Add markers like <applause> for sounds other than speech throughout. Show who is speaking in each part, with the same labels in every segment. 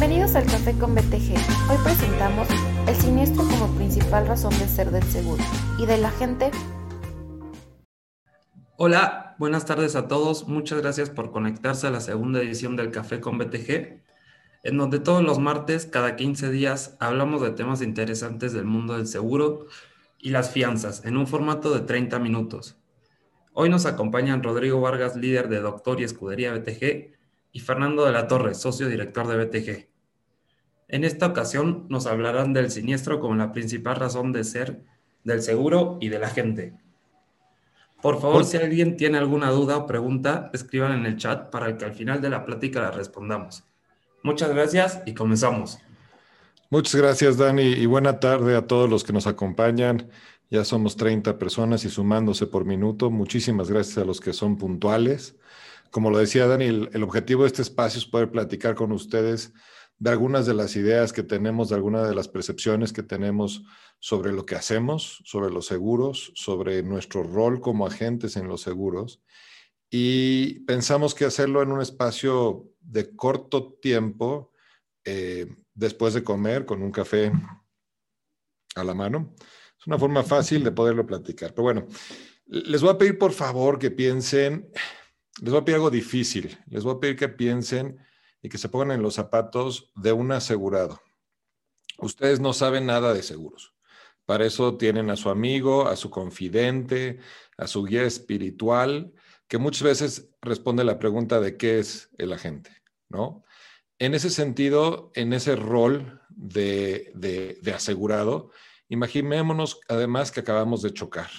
Speaker 1: Bienvenidos al Café con BTG. Hoy presentamos el siniestro como principal razón de ser del seguro y de la gente.
Speaker 2: Hola, buenas tardes a todos. Muchas gracias por conectarse a la segunda edición del Café con BTG, en donde todos los martes, cada 15 días, hablamos de temas interesantes del mundo del seguro y las fianzas en un formato de 30 minutos. Hoy nos acompañan Rodrigo Vargas, líder de Doctor y Escudería BTG, y Fernando de la Torre, socio director de BTG. En esta ocasión nos hablarán del siniestro como la principal razón de ser del seguro y de la gente. Por favor, si alguien tiene alguna duda o pregunta, escriban en el chat para que al final de la plática la respondamos. Muchas gracias y comenzamos.
Speaker 3: Muchas gracias, Dani, y buena tarde a todos los que nos acompañan. Ya somos 30 personas y sumándose por minuto. Muchísimas gracias a los que son puntuales como lo decía Dani, el, objetivo de este espacio es poder platicar con ustedes de algunas de las ideas que tenemos, de algunas de las percepciones que tenemos sobre lo que hacemos, sobre los seguros, sobre nuestro rol como agentes en los seguros. Y pensamos que hacerlo en un espacio de corto tiempo, eh, después de comer, con un café a la mano. Es una forma fácil de poderlo platicar. Pero bueno, les voy a pedir por favor que piensen les voy a pedir algo difícil. Les voy a pedir que piensen y que se pongan en los zapatos de un asegurado. Ustedes no saben nada de seguros. Para eso tienen a su amigo, a su confidente, a su guía espiritual, que muchas veces responde la pregunta de qué es el agente, ¿no? En ese sentido, en ese rol de, de asegurado, imaginémonos además que acabamos de chocar,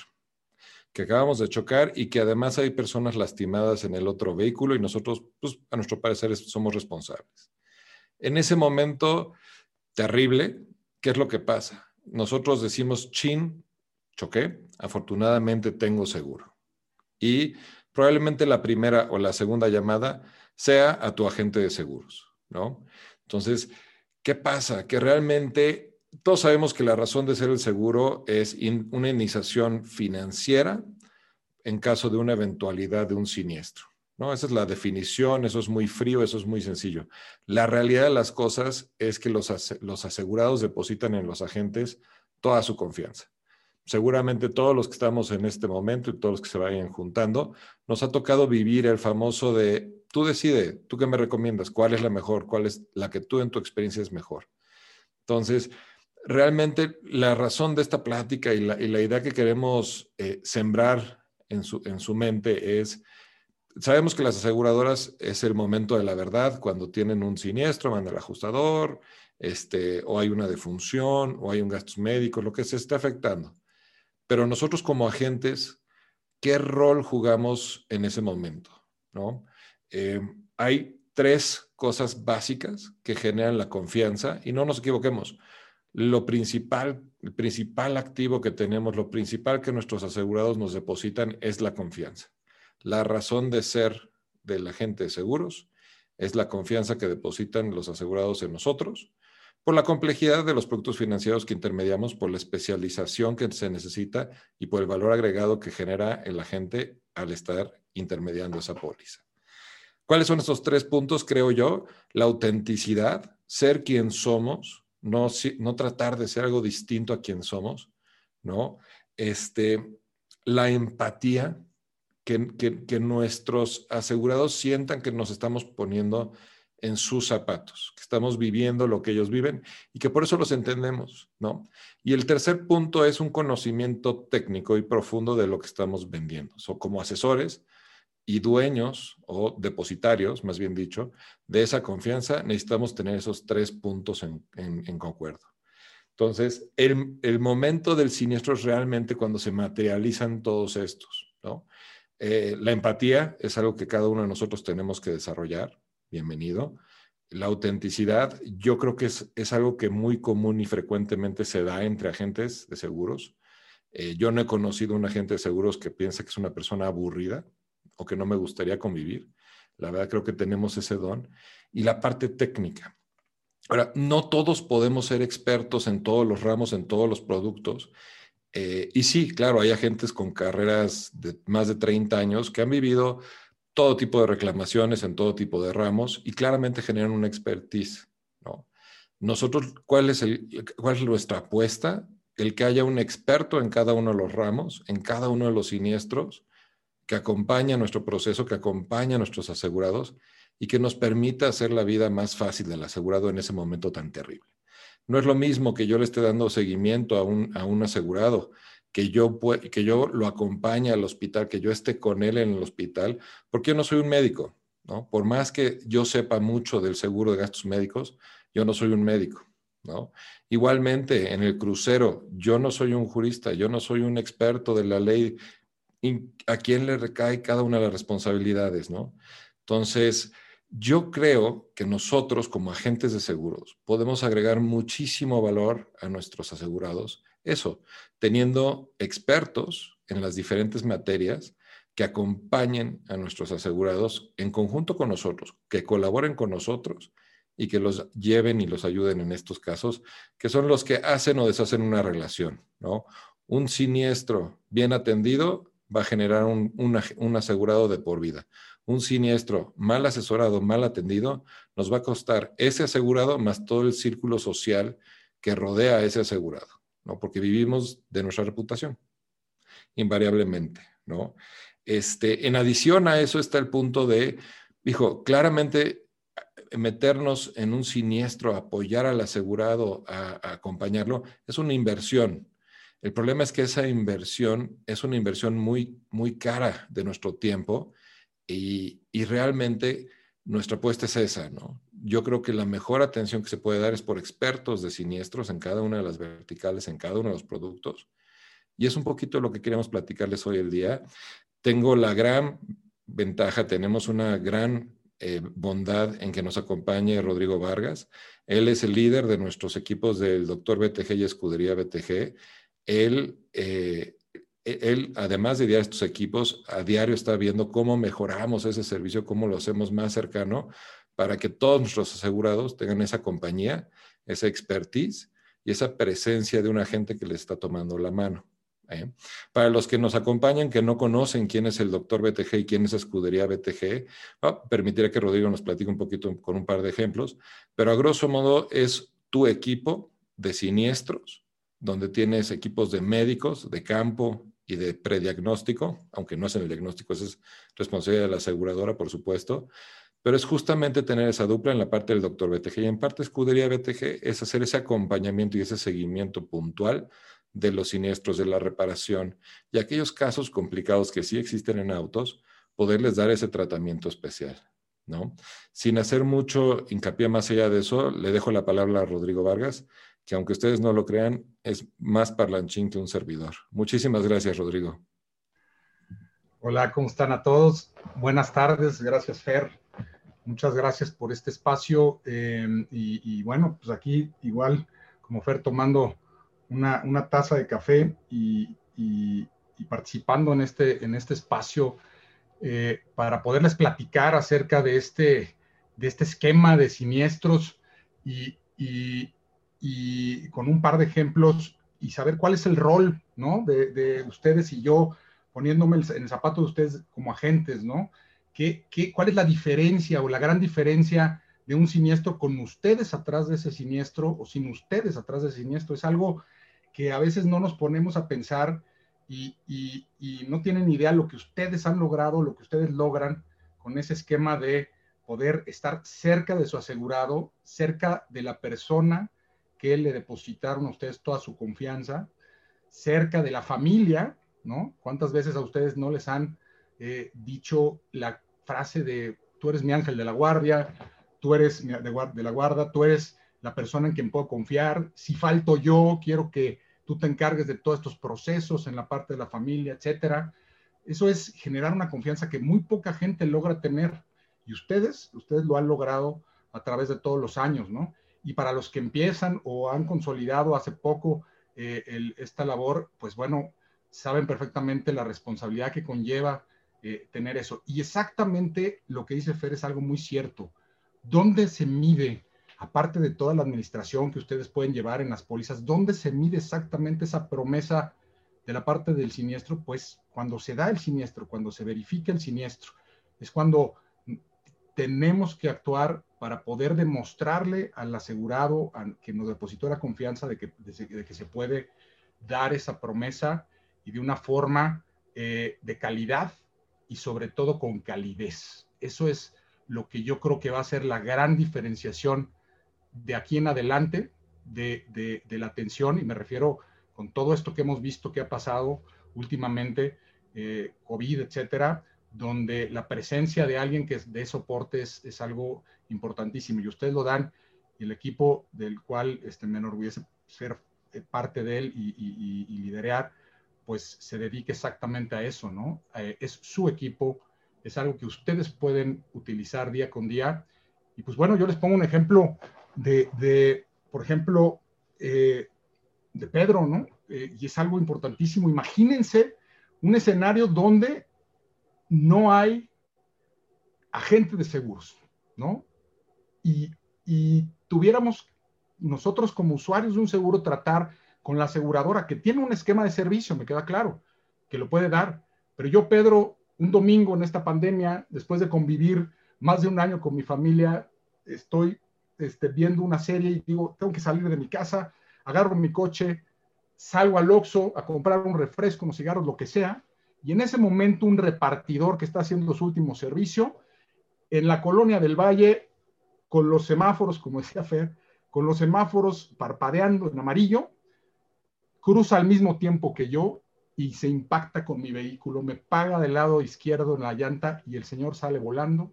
Speaker 3: que acabamos de chocar y que además hay personas lastimadas en el otro vehículo y nosotros, pues, a nuestro parecer, somos responsables. En ese momento terrible, ¿qué es lo que pasa? Nosotros decimos, chin, choqué, afortunadamente tengo seguro. Y probablemente la primera o la segunda llamada sea a tu agente de seguros, ¿no? Entonces, ¿qué pasa? Que realmente todos sabemos que la razón de ser el seguro es una iniciación financiera en caso de una eventualidad de un siniestro. ¿no? Esa es la definición, eso es muy frío, eso es muy sencillo. La realidad de las cosas es que los, los asegurados depositan en los agentes toda su confianza. Seguramente todos los que estamos en este momento y todos los que se vayan juntando, nos ha tocado vivir el famoso de, tú decide, tú qué me recomiendas, cuál es la mejor, cuál es la que tú en tu experiencia es mejor. Entonces, realmente la razón de esta plática y la, idea que queremos eh, sembrar en su, en su mente es, sabemos que las aseguradoras es el momento de la verdad, cuando tienen un siniestro, manda el ajustador, este, o hay una defunción, o hay un gasto médico, lo que se esté afectando. Pero nosotros como agentes, ¿qué rol jugamos en ese momento? ¿No? Eh, hay tres cosas básicas que generan la confianza y no nos equivoquemos lo principal, el principal activo que tenemos, lo principal que nuestros asegurados nos depositan es la confianza. La razón de ser del agente de seguros es la confianza que depositan los asegurados en nosotros, por la complejidad de los productos financieros que intermediamos, por la especialización que se necesita y por el valor agregado que genera el agente al estar intermediando esa póliza. ¿Cuáles son esos tres puntos? Creo yo, la autenticidad, ser quien somos, no, tratar de ser algo distinto a quien somos, ¿no? Este, la empatía, que, que, nuestros asegurados sientan que nos estamos poniendo en sus zapatos, que estamos viviendo lo que ellos viven y que por eso los entendemos, ¿no? Y el tercer punto es un conocimiento técnico y profundo de lo que estamos vendiendo. So, como asesores, y dueños o depositarios, más bien dicho, de esa confianza, necesitamos tener esos tres puntos en, en, concuerdo. Entonces, el, el, momento del siniestro es realmente cuando se materializan todos estos, ¿no? Eh, la empatía es algo que cada uno de nosotros tenemos que desarrollar, bienvenido. La autenticidad, yo creo que es, es algo que muy común y frecuentemente se da entre agentes de seguros. Eh, yo no he conocido un agente de seguros que piense que es una persona aburrida, que no me gustaría convivir. La verdad creo que tenemos ese don. Y la parte técnica. Ahora, no todos podemos ser expertos en todos los ramos, en todos los productos. Eh, y sí, claro, hay agentes con carreras de más de 30 años que han vivido todo tipo de reclamaciones en todo tipo de ramos y claramente generan una expertise. Nosotros, ¿cuál es, el, ¿cuál es nuestra apuesta? El que haya un experto en cada uno de los ramos, en cada uno de los siniestros, que acompaña nuestro proceso, que acompaña a nuestros asegurados y que nos permita hacer la vida más fácil del asegurado en ese momento tan terrible. No es lo mismo que yo le esté dando seguimiento a un, a un asegurado, que yo, que yo lo acompañe al hospital, que yo esté con él en el hospital, porque yo no soy un médico, ¿no? Por más que yo sepa mucho del seguro de gastos médicos, yo no soy un médico, ¿no? Igualmente, en el crucero, yo no soy un jurista, yo no soy un experto de la ley, a quién le recae cada una de las responsabilidades, ¿no? Entonces, yo creo que nosotros como agentes de seguros podemos agregar muchísimo valor a nuestros asegurados. Eso, teniendo expertos en las diferentes materias que acompañen a nuestros asegurados en conjunto con nosotros, que colaboren con nosotros y que los lleven y los ayuden en estos casos, que son los que hacen o deshacen una relación, ¿no? Un siniestro bien atendido va a generar un, un asegurado de por vida un siniestro mal asesorado, mal atendido, nos va a costar ese asegurado más todo el círculo social que rodea a ese asegurado, ¿no? Porque vivimos de nuestra reputación, invariablemente, ¿no? Este, en adición a eso está el punto de, dijo, claramente meternos en un siniestro, apoyar al asegurado, a acompañarlo, es una inversión. El problema es que esa inversión es una inversión muy, muy cara de nuestro tiempo y, realmente nuestra apuesta es esa, ¿no? Yo creo que la mejor atención que se puede dar es por expertos de siniestros en cada una de las verticales, en cada uno de los productos. Y es un poquito lo que queremos platicarles hoy el día. Tengo la gran ventaja, tenemos una gran eh, bondad en que nos acompañe Rodrigo Vargas. Él es el líder de nuestros equipos del doctor BTG y Escudería BTG. Él eh, él, además de guiar estos equipos, a diario está viendo cómo mejoramos ese servicio, cómo lo hacemos más cercano para que todos nuestros asegurados tengan esa compañía, esa expertise y esa presencia de un agente que les está tomando la mano. ¿eh? Para los que nos acompañan, que no conocen quién es el doctor BTG y quién es Escudería BTG, permitiré que Rodrigo nos platique un poquito con un par de ejemplos, pero a grosso modo es tu equipo de siniestros, donde tienes equipos de médicos, de campo, y de prediagnóstico, aunque no es en el diagnóstico, esa es responsabilidad de la aseguradora, por supuesto, pero es justamente tener esa dupla en la parte del doctor BTG y en parte escudería BTG es hacer ese acompañamiento y ese seguimiento puntual de los siniestros, de la reparación y aquellos casos complicados que sí existen en autos, poderles dar ese tratamiento especial, ¿no? Sin hacer mucho hincapié más allá de eso, le dejo la palabra a Rodrigo Vargas que aunque ustedes no lo crean, es más parlanchín que un servidor. Muchísimas gracias, Rodrigo.
Speaker 4: Hola, ¿cómo están a todos? Buenas tardes, gracias, Fer. Muchas gracias por este espacio. Em, y, bueno, pues aquí igual, como Fer, tomando una, taza de café y, participando en este, en este espacio eh, para poderles platicar acerca de este, de este esquema de siniestros y, y con un par de ejemplos y saber cuál es el rol, ¿no? De, ustedes y yo poniéndome en el zapato de ustedes como agentes, ¿no? ¿Qué, qué, cuál es la diferencia o la gran diferencia de un siniestro con ustedes atrás de ese siniestro o sin ustedes atrás de ese siniestro? Es algo que a veces no nos ponemos a pensar y, y, y no tienen idea lo que ustedes han logrado, lo que ustedes logran con ese esquema de poder estar cerca de su asegurado, cerca de la persona que le depositaron a ustedes toda su confianza, cerca de la familia, ¿no? ¿Cuántas veces a ustedes no les han eh, dicho la frase de tú eres mi ángel de la guardia, tú eres de, de la guarda, tú eres la persona en quien puedo confiar, si falto yo, quiero que tú te encargues de todos estos procesos en la parte de la familia, etcétera. Eso es generar una confianza que muy poca gente logra tener. Y ustedes, ustedes lo han logrado a través de todos los años, ¿no? Y para los que empiezan o han consolidado hace poco eh, esta labor, pues bueno, saben perfectamente la responsabilidad que conlleva eh, tener eso. Y exactamente lo que dice Fer es algo muy cierto. ¿Dónde se mide, aparte de toda la administración que ustedes pueden llevar en las pólizas, dónde se mide exactamente esa promesa de la parte del siniestro? Pues cuando se da el siniestro, cuando se verifica el siniestro, es cuando tenemos que actuar para poder demostrarle al asegurado que nos depositó la confianza de que, se puede dar esa promesa y de una forma eh, de calidad y sobre todo con calidez. Eso es lo que yo creo que va a ser la gran diferenciación de aquí en adelante de, de, la atención, y me refiero con todo esto que hemos visto que ha pasado últimamente, eh, COVID, etcétera, donde la presencia de alguien que dé soporte es, algo importantísimo y ustedes lo dan el equipo del cual este, me enorgullece ser eh, parte de él y, y, liderar, pues se dedique exactamente a eso, ¿no? Eh, es su equipo, es algo que ustedes pueden utilizar día con día. Y pues bueno, yo les pongo un ejemplo de, de por ejemplo, eh, de Pedro, ¿no? Y es algo importantísimo. Imagínense un escenario donde no hay agente de seguros, ¿no? Y, y tuviéramos nosotros como usuarios de un seguro tratar con la aseguradora que tiene un esquema de servicio, me queda claro, que lo puede dar. Pero yo, Pedro, un domingo en esta pandemia, después de convivir más de un año con mi familia, estoy este, viendo una serie y digo, tengo que salir de mi casa, agarro mi coche, salgo al Oxxo a comprar un refresco, unos cigarros, lo que sea, y en ese momento un repartidor que está haciendo su último servicio, en la colonia del Valle, con los semáforos, como decía Fer, con los semáforos parpadeando en amarillo, cruza al mismo tiempo que yo y se impacta con mi vehículo, me paga del lado izquierdo en la llanta y el señor sale volando,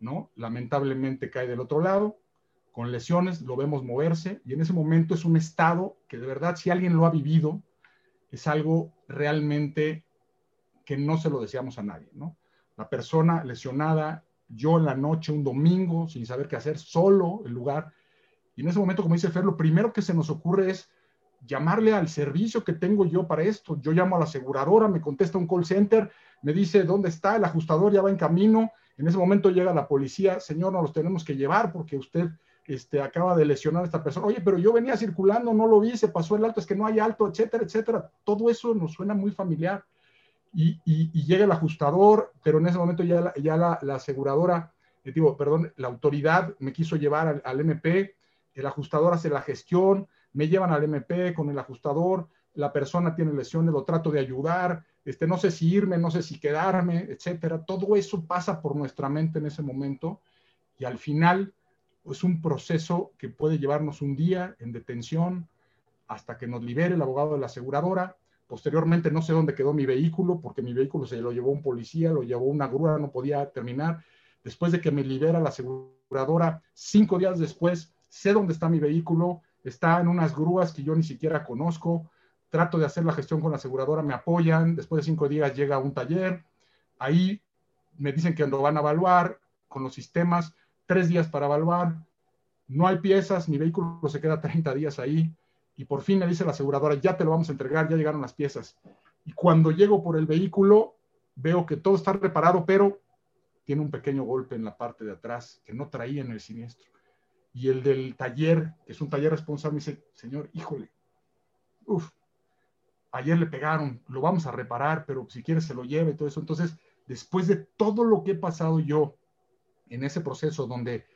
Speaker 4: ¿no? Lamentablemente cae del otro lado, con lesiones, lo vemos moverse y en ese momento es un estado que de verdad si alguien lo ha vivido, es algo realmente que no se lo deseamos a nadie, ¿no? La persona lesionada, yo en la noche, un domingo, sin saber qué hacer, solo el lugar, y en ese momento, como dice Fer, lo primero que se nos ocurre es llamarle al servicio que tengo yo para esto. Yo llamo a la aseguradora, me contesta un call center, me dice dónde está, el ajustador ya va en camino. En ese momento llega la policía, señor, nos los tenemos que llevar porque usted este, acaba de lesionar a esta persona. Oye, pero yo venía circulando, no lo vi, se pasó el alto, es que no hay alto, etcétera, etcétera. Todo eso nos suena muy familiar. Y, llega el ajustador, pero en ese momento ya la, ya la, aseguradora, eh, digo, perdón, la autoridad me quiso llevar al, al MP, el ajustador hace la gestión, me llevan al MP con el ajustador, la persona tiene lesiones, lo trato de ayudar, este, no sé si irme, no sé si quedarme, etcétera. Todo eso pasa por nuestra mente en ese momento y al final es un proceso que puede llevarnos un día en detención hasta que nos libere el abogado de la aseguradora. Posteriormente no sé dónde quedó mi vehículo porque mi vehículo se lo llevó un policía, lo llevó una grúa, no podía terminar. Después de que me libera la aseguradora, cinco días después, sé dónde está mi vehículo, está en unas grúas que yo ni siquiera conozco, trato de hacer la gestión con la aseguradora, me apoyan, después de cinco días llega a un taller, ahí me dicen que lo van a evaluar con los sistemas, tres días para evaluar, no hay piezas, mi vehículo se queda 30 días ahí, y por fin me dice la aseguradora, ya te lo vamos a entregar, ya llegaron las piezas. Y cuando llego por el vehículo, veo que todo está reparado, pero tiene un pequeño golpe en la parte de atrás que no traía en el siniestro y el del taller, que es un taller responsable, me dice, señor, híjole, uff, ayer le pegaron, lo vamos a reparar, pero si quiere se lo lleve todo eso. Entonces, después de todo lo que he pasado yo en ese proceso donde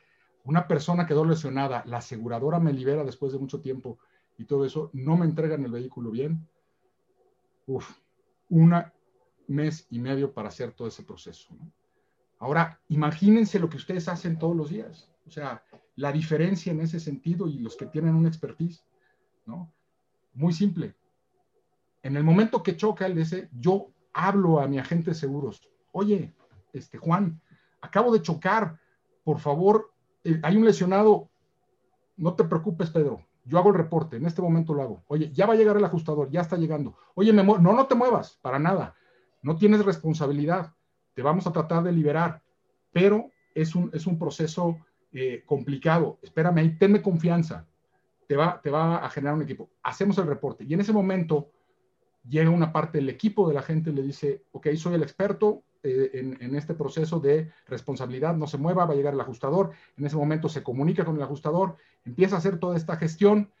Speaker 4: una persona quedó lesionada, la aseguradora me libera después de mucho tiempo y todo eso, no me entregan el vehículo bien, uff, un mes y medio para hacer todo ese proceso. Ahora, imagínense lo que ustedes hacen todos los días. O sea, la diferencia en ese sentido y los que tienen una expertise, ¿no? Muy simple. En el momento que choca el DC, yo hablo a mi agente de seguros. Oye, este Juan, acabo de chocar, por favor, eh, hay un lesionado. No te preocupes, Pedro. Yo hago el reporte, en este momento lo hago. Oye, ya va a llegar el ajustador, ya está llegando. Oye, no, no te muevas, para nada. No tienes responsabilidad. Te vamos a tratar de liberar, pero es un, es un proceso eh, complicado, espérame ahí, tenme confianza, te va, te va a generar un equipo. Hacemos el reporte y en ese momento llega una parte del equipo de la gente y le dice, ok, soy el experto eh, en, este proceso de responsabilidad, no se mueva, va a llegar el ajustador, en ese momento se comunica con el ajustador, empieza a hacer toda esta gestión,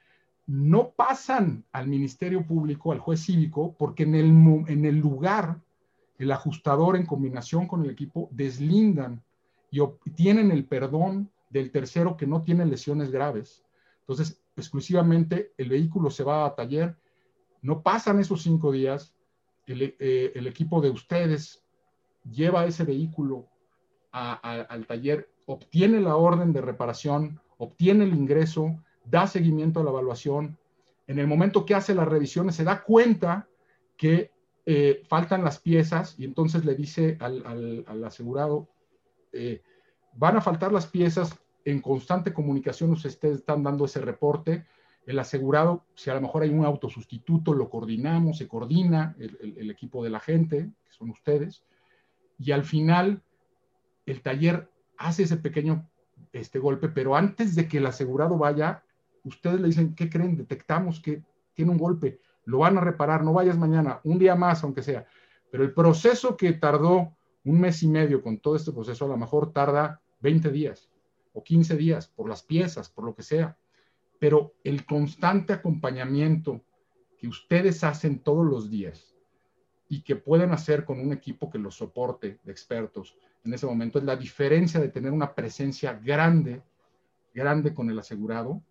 Speaker 4: no pasan al Ministerio Público, al juez cívico, porque en el, en el lugar, el ajustador en combinación con el equipo deslindan y obtienen el perdón del tercero que no tiene lesiones graves. Entonces, exclusivamente el vehículo se va a taller, no pasan esos cinco días, el, eh, equipo de ustedes lleva ese vehículo al taller, obtiene la orden de reparación, obtiene el ingreso, da seguimiento a la evaluación. En el momento que hace las revisiones se da cuenta que eh, faltan las piezas y entonces le dice al, asegurado, eh, van a faltar las piezas, en constante comunicación ustedes están dando ese reporte, el asegurado, si a lo mejor hay un autosustituto, lo coordinamos, se coordina el, equipo de la gente, que son ustedes, y al final el taller hace ese pequeño este golpe, pero antes de que el asegurado vaya, ustedes le dicen, ¿qué creen? Detectamos que tiene un golpe, lo van a reparar, no vayas mañana, un día más, aunque sea. Pero el proceso que tardó un mes y medio con todo este proceso, a lo mejor tarda 20 días o 15 días por las piezas, por lo que sea. Pero el constante acompañamiento que ustedes hacen todos los días y que pueden hacer con un equipo que los soporte de expertos en ese momento es la diferencia de tener una presencia grande, grande con el asegurado.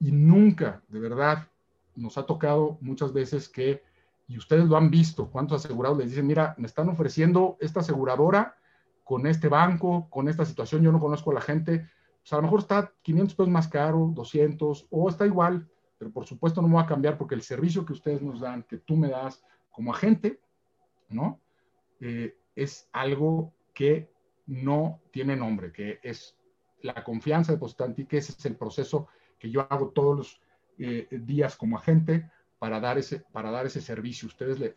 Speaker 4: Y nunca, de verdad, nos ha tocado muchas veces que, y ustedes lo han visto, cuántos asegurados les dicen, mira, me están ofreciendo esta aseguradora con este banco, con esta situación, yo no conozco a la gente, pues a lo mejor está 500 pesos más caro, 200, o está igual, pero por supuesto no me va a cambiar porque el servicio que ustedes nos dan, que tú me das como agente, ¿no? Eh, es algo que no tiene nombre, que es la confianza depositante y que ese es el proceso que yo hago todos los eh, días como agente para dar ese, para dar ese servicio. Ustedes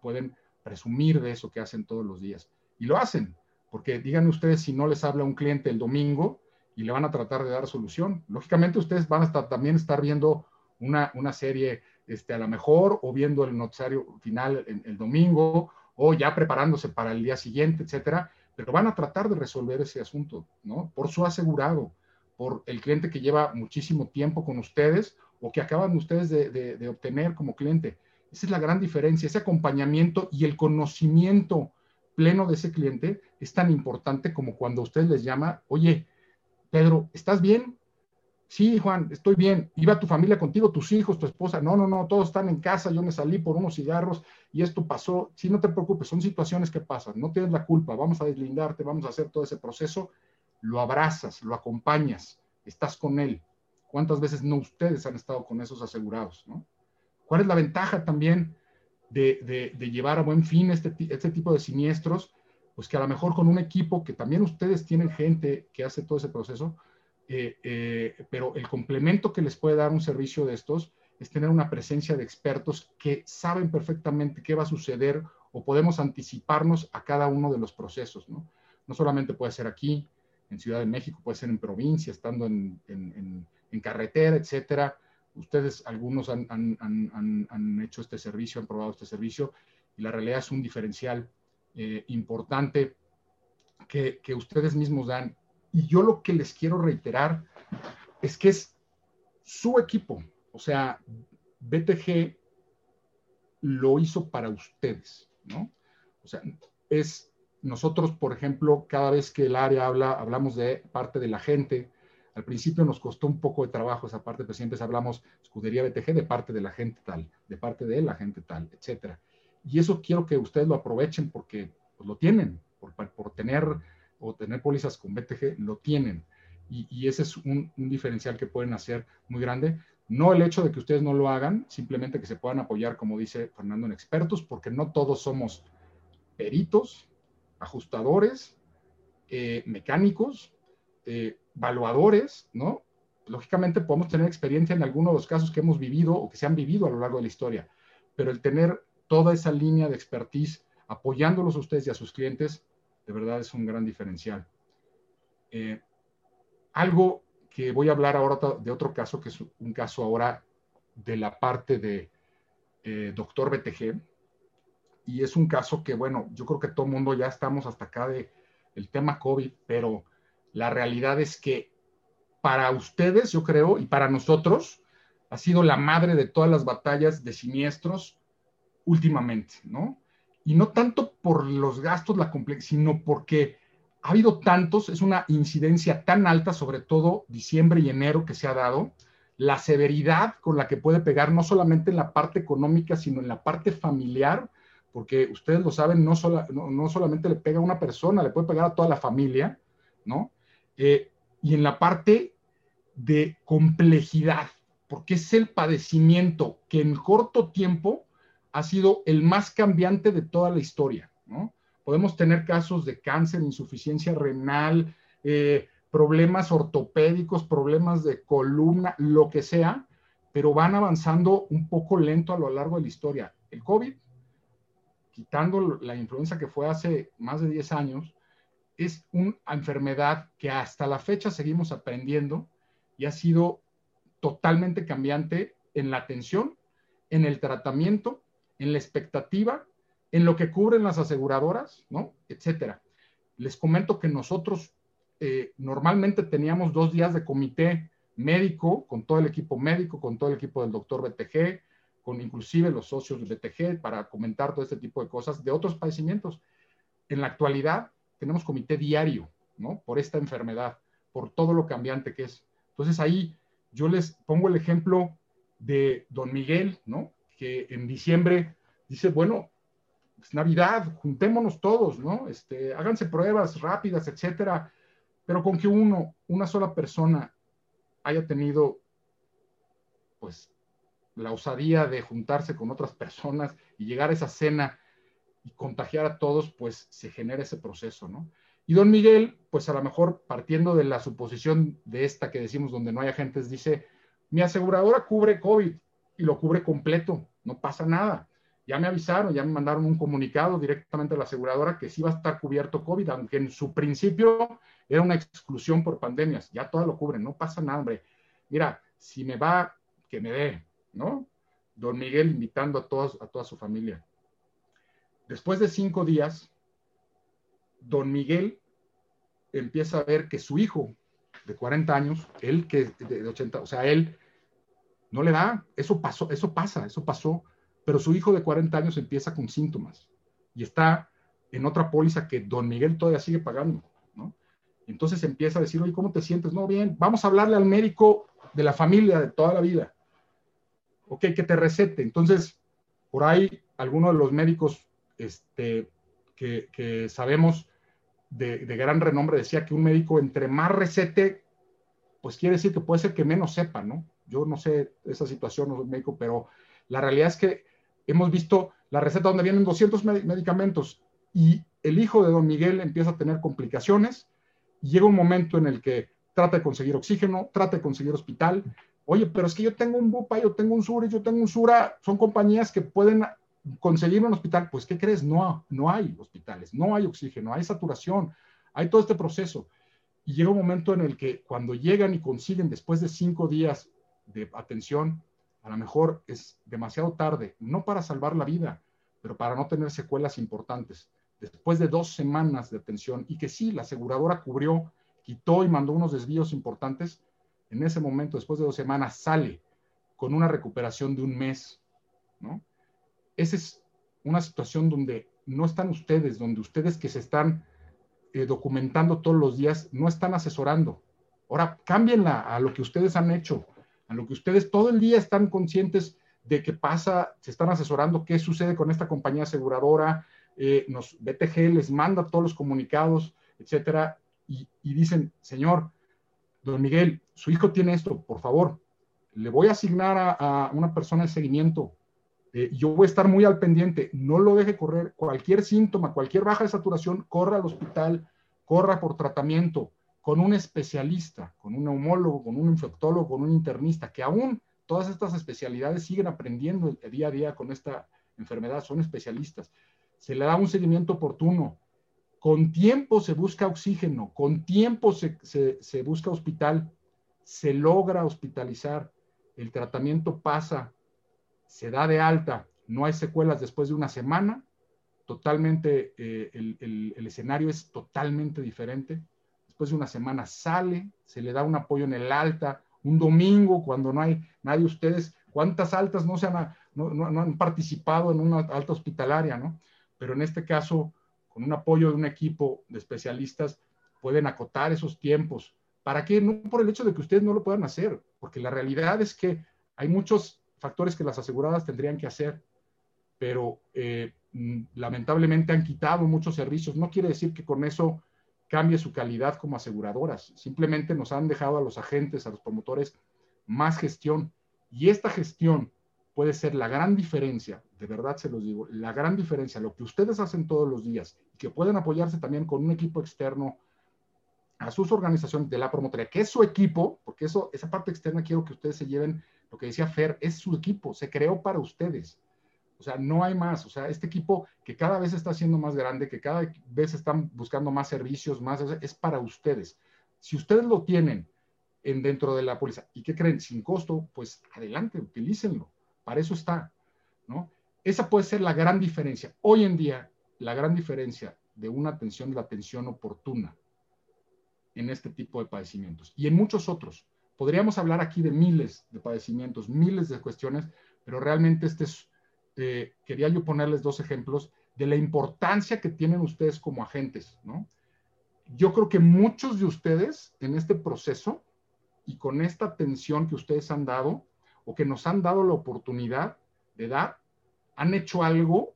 Speaker 4: pueden presumir de eso que hacen todos los días. Y lo hacen, porque digan ustedes si no les habla un cliente el domingo y le van a tratar de dar solución. Lógicamente ustedes van a estar, también estar viendo una, una serie este, a lo mejor o viendo el noticiario final el, el domingo o ya preparándose para el día siguiente, etcétera, pero van a tratar de resolver ese asunto, ¿no? Por su asegurado, por el cliente que lleva muchísimo tiempo con ustedes o que acaban ustedes de, obtener como cliente. Esa es la gran diferencia, ese acompañamiento y el conocimiento pleno de ese cliente es tan importante como cuando usted les llama, oye, Pedro, ¿estás bien? Sí, Juan, estoy bien. ¿Iba tu familia contigo, tus hijos, tu esposa? No, no, no, todos están en casa, yo me salí por unos cigarros y esto pasó. Sí, no te preocupes, son situaciones que pasan, no tienes la culpa, vamos a deslindarte, vamos a hacer todo ese proceso. Lo abrazas, lo acompañas, estás con él, ¿Cuántas veces no ustedes han estado con esos asegurados? ¿no? ¿Cuál es la ventaja también de, llevar a buen fin este, este, tipo de siniestros? Pues que a lo mejor con un equipo que también ustedes tienen gente que hace todo ese proceso, eh, eh, pero el complemento que les puede dar un servicio de estos es tener una presencia de expertos que saben perfectamente qué va a suceder o podemos anticiparnos a cada uno de los procesos, ¿no? No solamente puede ser aquí, en Ciudad de México, puede ser en provincia, estando en, en carretera, etcétera. Ustedes, algunos han, han, hecho este servicio, han probado este servicio, y la realidad es un diferencial eh, importante que, que ustedes mismos dan. Y yo lo que les quiero reiterar es que es su equipo, o sea, BTG lo hizo para ustedes, ¿no? O sea, es nosotros, por ejemplo, cada vez que el área habla, hablamos de parte de la gente, al principio nos costó un poco de trabajo esa parte, pero siempre hablamos escudería BTG de parte de la gente tal, de parte de la gente tal, etcétera. Y eso quiero que ustedes lo aprovechen porque pues, lo tienen, por, por, tener o tener pólizas con BTG, lo tienen. Y, ese es un, diferencial que pueden hacer muy grande. No el hecho de que ustedes no lo hagan, simplemente que se puedan apoyar, como dice Fernando, en expertos, porque no todos somos peritos, ajustadores, eh, mecánicos, eh, evaluadores, ¿no? Lógicamente podemos tener experiencia en algunos de los casos que hemos vivido o que se han vivido a lo largo de la historia, pero el tener toda esa línea de expertise apoyándolos a ustedes y a sus clientes, de verdad es un gran diferencial. Eh, algo que voy a hablar ahora de otro caso, que es un caso ahora de la parte de eh, doctor BTG, y es un caso que, bueno, yo creo que todo el mundo ya estamos hasta acá de el tema COVID, pero la realidad es que para ustedes, yo creo, y para nosotros, ha sido la madre de todas las batallas de siniestros últimamente, ¿no? Y no tanto por los gastos, la sino porque ha habido tantos, es una incidencia tan alta, sobre todo diciembre y enero que se ha dado, la severidad con la que puede pegar no solamente en la parte económica, sino en la parte familiar, porque ustedes lo saben, no, no, solamente le pega a una persona, le puede pegar a toda la familia, ¿no? Eh, y en la parte de complejidad, porque es el padecimiento que en corto tiempo ha sido el más cambiante de toda la historia, ¿no? Podemos tener casos de cáncer, insuficiencia renal, eh, problemas ortopédicos, problemas de columna, lo que sea, pero van avanzando un poco lento a lo largo de la historia. El COVID, quitando la influenza que fue hace más de 10 años, es una enfermedad que hasta la fecha seguimos aprendiendo y ha sido totalmente cambiante en la atención, en el tratamiento, en la expectativa, en lo que cubren las aseguradoras, ¿no? Etcétera. Les comento que nosotros eh, normalmente teníamos dos días de comité médico, con todo el equipo médico, con todo el equipo del doctor BTG, con inclusive los socios del BTG, para comentar todo este tipo de cosas de otros padecimientos. En la actualidad tenemos comité diario, ¿no? Por esta enfermedad, por todo lo cambiante que es. Entonces ahí yo les pongo el ejemplo de don Miguel, ¿no? Que en diciembre dice, bueno, es Navidad, juntémonos todos, ¿no? Este, háganse pruebas rápidas, etcétera pero con que uno, una sola persona haya tenido, pues, la osadía de juntarse con otras personas y llegar a esa cena y contagiar a todos, pues se genera ese proceso, ¿no? Y don Miguel, pues a lo mejor partiendo de la suposición de esta que decimos donde no hay agentes, dice, mi aseguradora cubre COVID y lo cubre completo, no pasa nada. Ya me avisaron, ya me mandaron un comunicado directamente a la aseguradora que sí va a estar cubierto COVID, aunque en su principio era una exclusión por pandemias, ya todo lo cubren, no pasa nada, hombre. Mira, si me va, que me dé, ¿no? Don Miguel invitando a, todos, a toda su familia. Después de cinco días, don Miguel empieza a ver que su hijo de 40 años, él que de 80, o sea, él no le da, eso pasó, eso pasa, eso pasó, pero su hijo de 40 años empieza con síntomas y está en otra póliza que don Miguel todavía sigue pagando. Entonces empieza a decir, oye, ¿cómo te sientes? No, bien, vamos a hablarle al médico de la familia de toda la vida. Ok, que te recete. Entonces, por ahí, algunos de los médicos este, que, sabemos de, gran renombre decía que un médico entre más recete, pues quiere decir que puede ser que menos sepa, ¿no? Yo no sé esa situación, no soy médico, pero la realidad es que hemos visto la receta donde vienen 200 medicamentos y el hijo de don Miguel empieza a tener complicaciones, llega un momento en el que trata de conseguir oxígeno, trata de conseguir hospital. Oye, pero es que yo tengo un BUPA, yo tengo un SURA, yo tengo un SURA, son compañías que pueden conseguir un hospital. Pues, ¿qué crees? No, no hay hospitales, no hay oxígeno, hay saturación, hay todo este proceso. Y llega un momento en el que cuando llegan y consiguen después de cinco días de atención, a lo mejor es demasiado tarde, no para salvar la vida, pero para no tener secuelas importantes después de dos semanas de atención y que sí, la aseguradora cubrió, quitó y mandó unos desvíos importantes, en ese momento, después de dos semanas, sale con una recuperación de un mes, ¿no? Esa es una situación donde no están ustedes, donde ustedes que se están eh, documentando todos los días, no están asesorando. Ahora, cámbienla a lo que ustedes han hecho, a lo que ustedes todo el día están conscientes de qué pasa, se están asesorando, qué sucede con esta compañía aseguradora, eh, nos, BTG les manda todos los comunicados, etcétera, y, dicen, señor, don Miguel, su hijo tiene esto, por favor, le voy a asignar a, una persona de seguimiento, eh, yo voy a estar muy al pendiente, no lo deje correr, cualquier síntoma, cualquier baja de saturación, corra al hospital, corra por tratamiento, con un especialista, con un neumólogo, con un infectólogo, con un internista, que aún todas estas especialidades siguen aprendiendo día a día con esta enfermedad, son especialistas se le da un seguimiento oportuno. Con tiempo se busca oxígeno, con tiempo se, busca hospital, se logra hospitalizar, el tratamiento pasa, se da de alta, no hay secuelas después de una semana, totalmente, eh, el, el, escenario es totalmente diferente. Después de una semana sale, se le da un apoyo en el alta, un domingo cuando no hay nadie, ustedes, ¿cuántas altas no, se han, no, no han participado en una alta hospitalaria, no? pero en este caso, con un apoyo de un equipo de especialistas, pueden acotar esos tiempos. ¿Para qué? No por el hecho de que ustedes no lo puedan hacer, porque la realidad es que hay muchos factores que las aseguradas tendrían que hacer, pero eh, mm, lamentablemente han quitado muchos servicios. No quiere decir que con eso cambie su calidad como aseguradoras, simplemente nos han dejado a los agentes, a los promotores, más gestión. Y esta gestión puede ser la gran diferencia, de verdad se los digo, la gran diferencia, lo que ustedes hacen todos los días, que pueden apoyarse también con un equipo externo a sus organizaciones de la promotoría, que es su equipo, porque eso, esa parte externa quiero que ustedes se lleven, lo que decía Fer, es su equipo, se creó para ustedes. O sea, no hay más. O sea, este equipo que cada vez está siendo más grande, que cada vez están buscando más servicios, más, es para ustedes. Si ustedes lo tienen en, dentro de la póliza y que creen sin costo, pues adelante, utilícenlo. Para eso está, ¿no? Esa puede ser la gran diferencia. Hoy en día, la gran diferencia de una atención la atención oportuna en este tipo de padecimientos y en muchos otros. Podríamos hablar aquí de miles de padecimientos, miles de cuestiones, pero realmente este es, eh, quería yo ponerles dos ejemplos de la importancia que tienen ustedes como agentes, ¿no? Yo creo que muchos de ustedes en este proceso y con esta atención que ustedes han dado o que nos han dado la oportunidad de dar, han hecho algo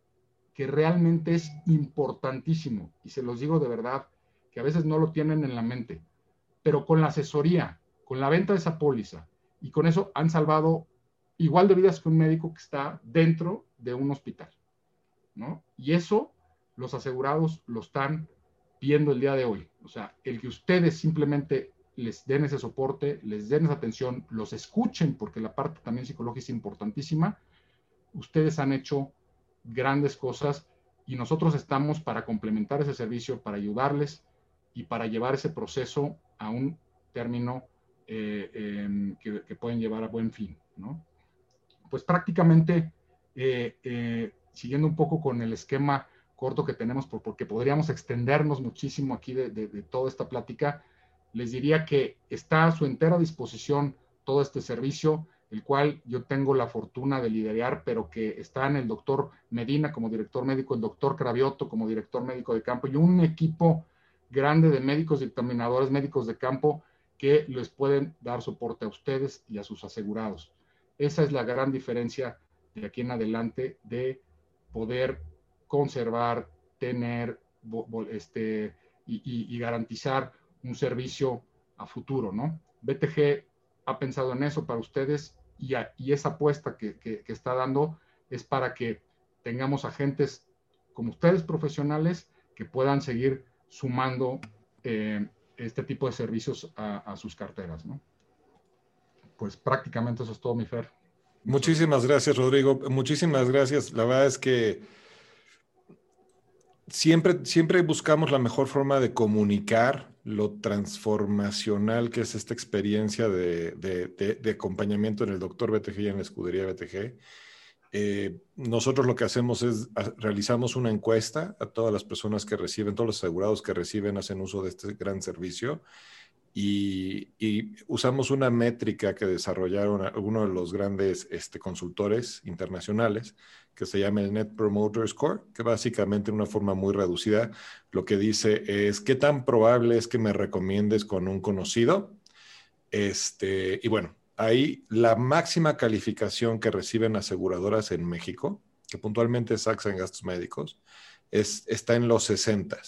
Speaker 4: que realmente es importantísimo. Y se los digo de verdad, que a veces no lo tienen en la mente, pero con la asesoría, con la venta de esa póliza, y con eso han salvado igual de vidas que un médico que está dentro de un hospital, ¿no? Y eso los asegurados lo están viendo el día de hoy. O sea, el que ustedes simplemente les den ese soporte, les den esa atención, los escuchen, porque la parte también psicológica es importantísima, ustedes han hecho grandes cosas y nosotros estamos para complementar ese servicio, para ayudarles y para llevar ese proceso a un término eh, em, que, pueden llevar a buen fin. ¿no? Pues prácticamente, eh, eh, siguiendo un poco con el esquema corto que tenemos, porque podríamos extendernos muchísimo aquí de, de toda esta plática, les diría que está a su entera disposición todo este servicio, el cual yo tengo la fortuna de liderar, pero que está en el doctor Medina como director médico, el doctor Cravioto como director médico de campo y un equipo grande de médicos dictaminadores, médicos de campo, que les pueden dar soporte a ustedes y a sus asegurados. Esa es la gran diferencia de aquí en adelante de poder conservar, tener este, y, garantizar un servicio a futuro, ¿no? BTG ha pensado en eso para ustedes y, y esa apuesta que, que, está dando es para que tengamos agentes como ustedes profesionales que puedan seguir sumando eh, este tipo de servicios a, sus carteras, ¿no? Pues prácticamente eso es todo, mi Fer.
Speaker 3: Muchísimas gracias, Rodrigo. Muchísimas gracias. La verdad es que siempre, siempre buscamos la mejor forma de comunicar lo transformacional que es esta experiencia de, acompañamiento en el doctor BTG y en la escudería BTG. Eh, nosotros lo que hacemos es realizamos una encuesta a todas las personas que reciben, todos los asegurados que reciben, hacen uso de este gran servicio y, usamos una métrica que desarrollaron algunos de los grandes este, consultores internacionales que se llama el Net Promoter Score, que básicamente en una forma muy reducida lo que dice es qué tan probable es que me recomiendes con un conocido. Este, y bueno, ahí la máxima calificación que reciben aseguradoras en México, que puntualmente es gastos médicos, es, está en los 60.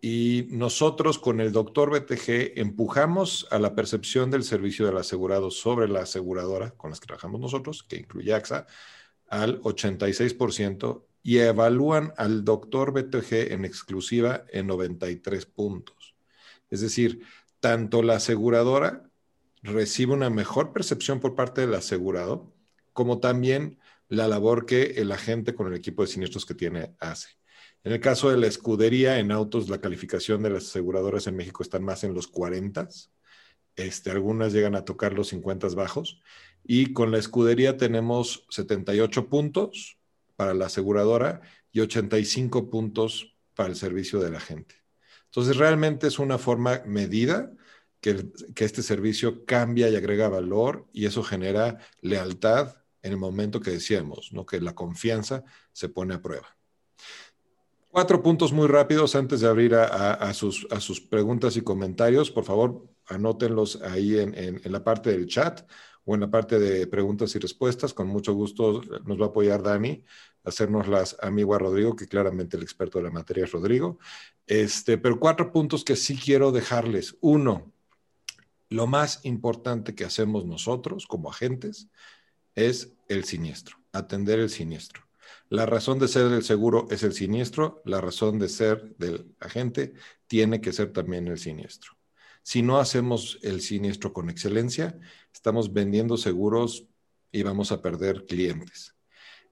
Speaker 3: Y nosotros con el doctor BTG empujamos a la percepción del servicio del asegurado sobre la aseguradora con las que trabajamos nosotros, que incluye AXA, al 86% y evalúan al doctor BTG en exclusiva en 93 puntos. Es decir, tanto la aseguradora recibe una mejor percepción por parte del asegurado, como también la labor que el agente con el equipo de siniestros que tiene hace. En el caso de la escudería en autos, la calificación de las aseguradoras en México están más en los 40. Este, algunas llegan a tocar los 50 bajos. Y con la escudería tenemos 78 puntos para la aseguradora y 85 puntos para el servicio de la gente. Entonces, realmente es una forma medida que, este servicio cambia y agrega valor y eso genera lealtad en el momento que decíamos, ¿no? que la confianza se pone a prueba. Cuatro puntos muy rápidos antes de abrir a, sus, a sus, preguntas y comentarios. Por favor, anótenlos ahí en, en, la parte del chat o en la parte de preguntas y respuestas. Con mucho gusto nos va a apoyar Dani a hacernoslas amigo a Rodrigo, que claramente el experto de la materia es Rodrigo. Este, pero cuatro puntos que sí quiero dejarles. Uno, lo más importante que hacemos nosotros como agentes es el siniestro, atender el siniestro. La razón de ser del seguro es el siniestro, la razón de ser del agente tiene que ser también el siniestro. Si no hacemos el siniestro con excelencia, estamos vendiendo seguros y vamos a perder clientes.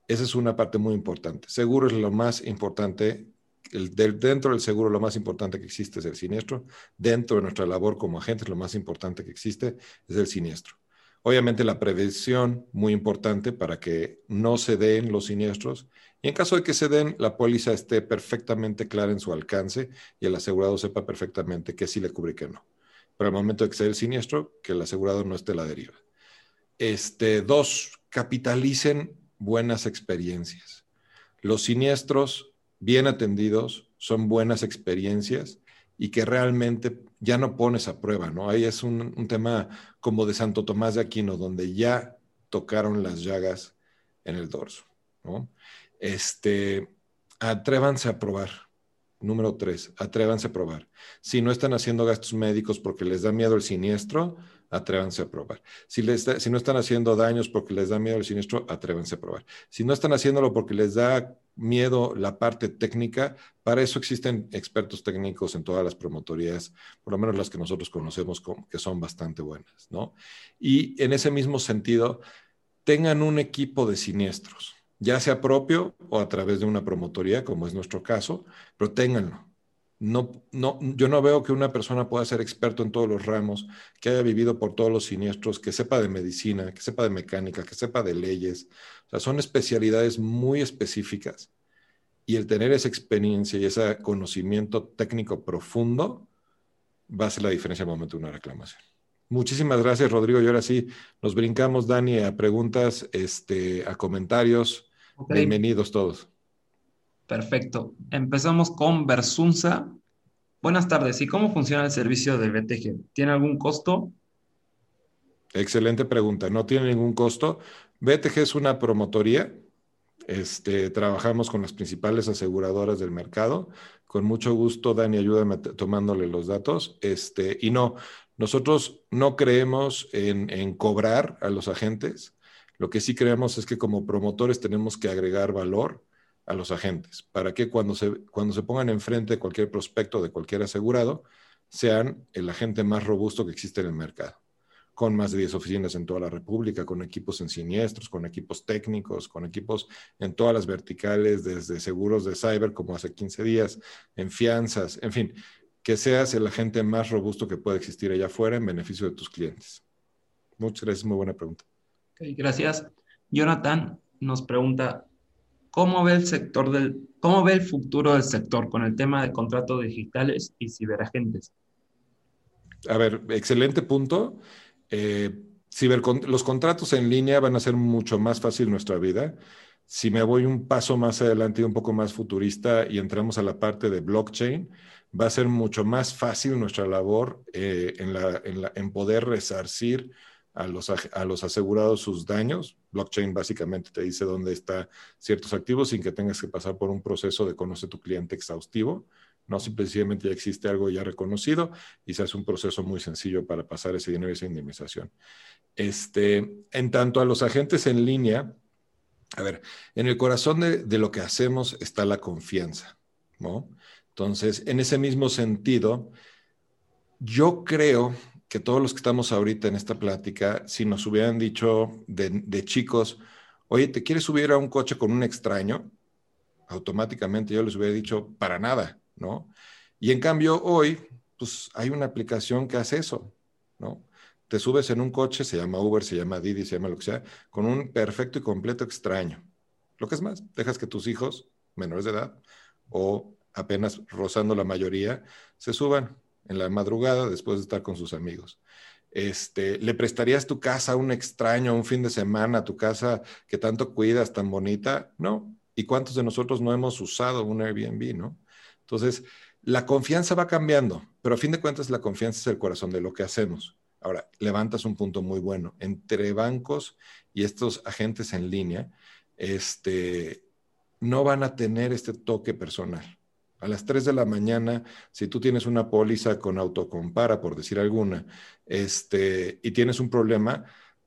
Speaker 3: Esa es una parte muy importante. Seguro es lo más importante, dentro del seguro lo más importante que existe es el siniestro. Dentro de nuestra labor como agentes lo más importante que existe es el siniestro. Obviamente la prevención, muy importante para que no se den los siniestros y en caso de que se den, la póliza esté perfectamente clara en su alcance y el asegurado sepa perfectamente qué sí le cubre y qué no. Pero al momento de que sea el siniestro, que el asegurado no esté a la deriva. Este, dos, capitalicen buenas experiencias. Los siniestros bien atendidos son buenas experiencias y que realmente ya no pones a prueba, ¿no? Ahí es un, tema como de Santo Tomás de Aquino, donde ya tocaron las llagas en el dorso, ¿no? Este, atrévanse a probar. Número tres, atrévanse a probar. Si no están haciendo gastos médicos porque les da miedo el siniestro, atrévanse a probar. Si, si no están haciendo daños porque les da miedo el siniestro, atrévanse a probar. Si no están haciéndolo porque les da miedo la parte técnica, para eso existen expertos técnicos en todas las promotorías, por lo menos las que nosotros conocemos que son bastante buenas, ¿no? Y en ese mismo sentido, tengan un equipo de siniestros, ya sea propio o a través de una promotoría, como es nuestro caso, pero ténganlo no, no, yo no veo que una persona pueda ser experto en todos los ramos, que haya vivido por todos los siniestros, que sepa de medicina, que sepa de mecánica, que sepa de leyes. O sea, son especialidades muy específicas. Y el tener esa experiencia y ese conocimiento técnico profundo va a ser la diferencia al momento de una reclamación. Muchísimas gracias, Rodrigo. Y ahora sí, nos brincamos, Dani, a preguntas, este, a comentarios. Bienvenidos todos.
Speaker 2: Perfecto. Empezamos con Versunza. Buenas tardes. ¿Y cómo funciona el servicio de BTG? ¿Tiene algún costo?
Speaker 3: Excelente pregunta. No tiene ningún costo. BTG es una promotoría. Este, trabajamos con las principales aseguradoras del mercado. Con mucho gusto, Dani, ayúdame tomándole los datos. Este, y no, nosotros no creemos en, en cobrar a los agentes. Lo que sí creemos es que como promotores tenemos que agregar valor a los agentes, para que cuando se, cuando se pongan enfrente de cualquier prospecto de cualquier asegurado, sean el agente más robusto que existe en el mercado, con más de 10 oficinas en toda la República, con equipos en siniestros, con equipos técnicos, con equipos en todas las verticales, desde seguros de cyber, como hace 15 días, en fianzas, en fin, que seas el agente más robusto que puede existir allá afuera en beneficio de tus clientes. Muchas gracias, muy buena pregunta.
Speaker 2: gracias. Jonathan nos pregunta, ¿Cómo ve el sector del, cómo ve el futuro del sector con el tema de contratos digitales y ciberagentes?
Speaker 3: A ver, excelente punto. Eh, los contratos en línea van a ser mucho más fácil nuestra vida. Si me voy un paso más adelante y un poco más futurista y entramos a la parte de blockchain, va a ser mucho más fácil nuestra labor eh, en, la, en, la, en poder resarcir a los, a los asegurados sus daños. Blockchain básicamente te dice dónde están ciertos activos sin que tengas que pasar por un proceso de conocer tu cliente exhaustivo. No simplemente ya existe algo ya reconocido y se hace un proceso muy sencillo para pasar ese dinero y esa indemnización. Este, en tanto a los agentes en línea, a ver, en el corazón de, de lo que hacemos está la confianza, ¿no? Entonces, en ese mismo sentido, yo creo que todos los que estamos ahorita en esta plática, si nos hubieran dicho de, chicos, oye, ¿te quieres subir a un coche con un extraño? Automáticamente yo les hubiera dicho, para nada, ¿no? Y en cambio hoy, pues hay una aplicación que hace eso, ¿no? Te subes en un coche, se llama Uber, se llama Didi, se llama lo que sea, con un perfecto y completo extraño. Lo que es más, dejas que tus hijos, menores de edad, o apenas rozando la mayoría, se suban en la madrugada después de estar con sus amigos. Este, ¿Le prestarías tu casa a un extraño un fin de semana, tu casa que tanto cuidas, tan bonita? No, ¿Y cuántos de nosotros no hemos usado un Airbnb, no? Entonces, la confianza va cambiando, pero a fin de cuentas la confianza es el corazón de lo que hacemos. Ahora, levantas un punto muy bueno. Entre bancos y estos agentes en línea, este, no van a tener este toque personal. A las 3 de la mañana, si tú tienes una póliza con autocompara, por decir alguna, este, y tienes un problema,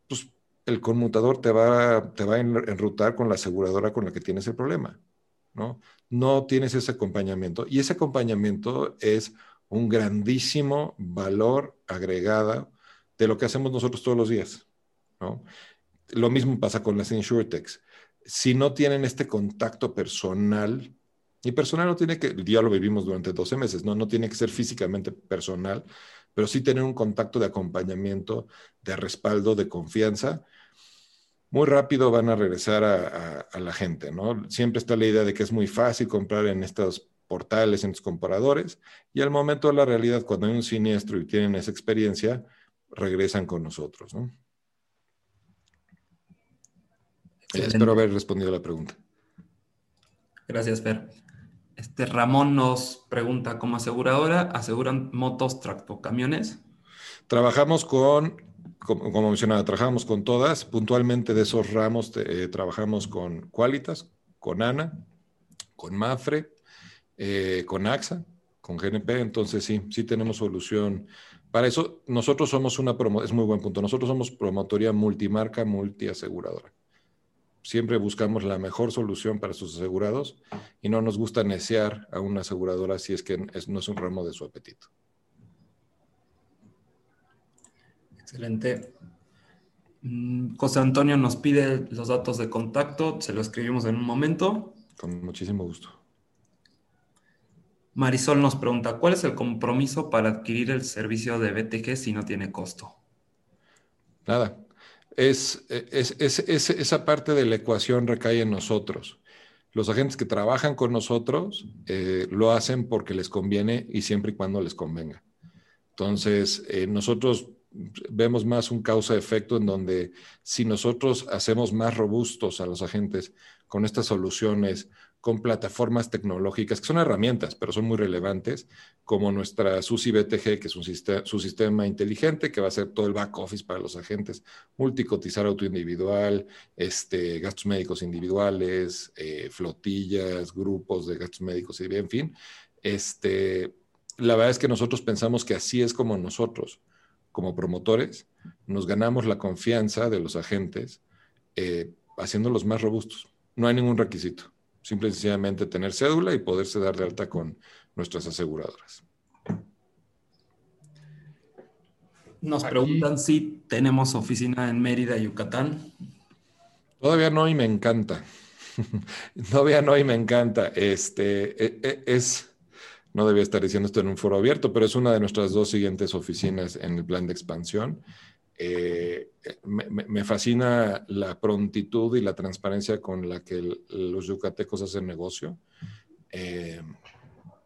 Speaker 3: pues el conmutador te va, te va a enrutar con la aseguradora con la que tienes el problema, ¿no? No tienes ese acompañamiento. Y ese acompañamiento es un grandísimo valor agregado de lo que hacemos nosotros todos los días, ¿no? Lo mismo pasa con las insurtechs. Si no tienen este contacto personal, y personal no tiene que, ya lo vivimos durante 12 meses, ¿no? No tiene que ser físicamente personal, pero sí tener un contacto de acompañamiento, de respaldo, de confianza. Muy rápido van a regresar a, la gente, ¿no? Siempre está la idea de que es muy fácil comprar en estos portales, en los comparadores, y al momento de la realidad, cuando hay un siniestro y tienen esa experiencia, regresan con nosotros, ¿no? Espero haber respondido a la pregunta.
Speaker 2: Gracias, Fer. Este Ramón nos pregunta, ¿como aseguradora aseguran motos, tractocamiones?
Speaker 3: Trabajamos con, como, mencionaba, trabajamos con todas. Puntualmente de esos ramos eh, trabajamos con Qualitas, con ANA, con Mafre, eh, con AXA, con GNP. Entonces sí, sí tenemos solución. Para eso nosotros somos una, es muy buen punto, nosotros somos promotoría multimarca, multiaseguradora siempre buscamos la mejor solución para sus asegurados y no nos gusta neciar a una aseguradora si es que no es un ramo de su apetito.
Speaker 2: Excelente. Mm, José Antonio nos pide los datos de contacto, se lo escribimos en un momento.
Speaker 3: Con muchísimo gusto.
Speaker 2: Marisol nos pregunta, ¿cuál es el compromiso para adquirir el servicio de BTG si no tiene costo?
Speaker 3: Nada, es, esa parte de la ecuación recae en nosotros. Los agentes que trabajan con nosotros eh, lo hacen porque les conviene y siempre y cuando les convenga. Entonces, eh, nosotros vemos más un causa-efecto en donde si nosotros hacemos más robustos a los agentes con estas soluciones con plataformas tecnológicas que son herramientas, pero son muy relevantes, como nuestra SUSI BTG, que es un sistema, su sistema inteligente que va a hacer todo el back office para los agentes, multicotizar auto individual, este, gastos médicos individuales, eh, flotillas, grupos de gastos médicos, y en fin. Este, la verdad es que nosotros pensamos que así es como nosotros, como promotores, nos ganamos la confianza de los agentes eh, haciéndolos más robustos. No hay ningún requisito Simple y sencillamente tener cédula y poderse dar de alta con nuestras aseguradoras.
Speaker 2: Nos preguntan si tenemos oficina en Mérida, Yucatán.
Speaker 3: Todavía no y me encanta. <laughs> Todavía no y me encanta. Este e, e, es, no debía estar diciendo esto en un foro abierto, pero es una de nuestras dos siguientes oficinas en el plan de expansión. Eh, me, fascina la prontitud y la transparencia con la que los yucatecos hacen negocio. Eh,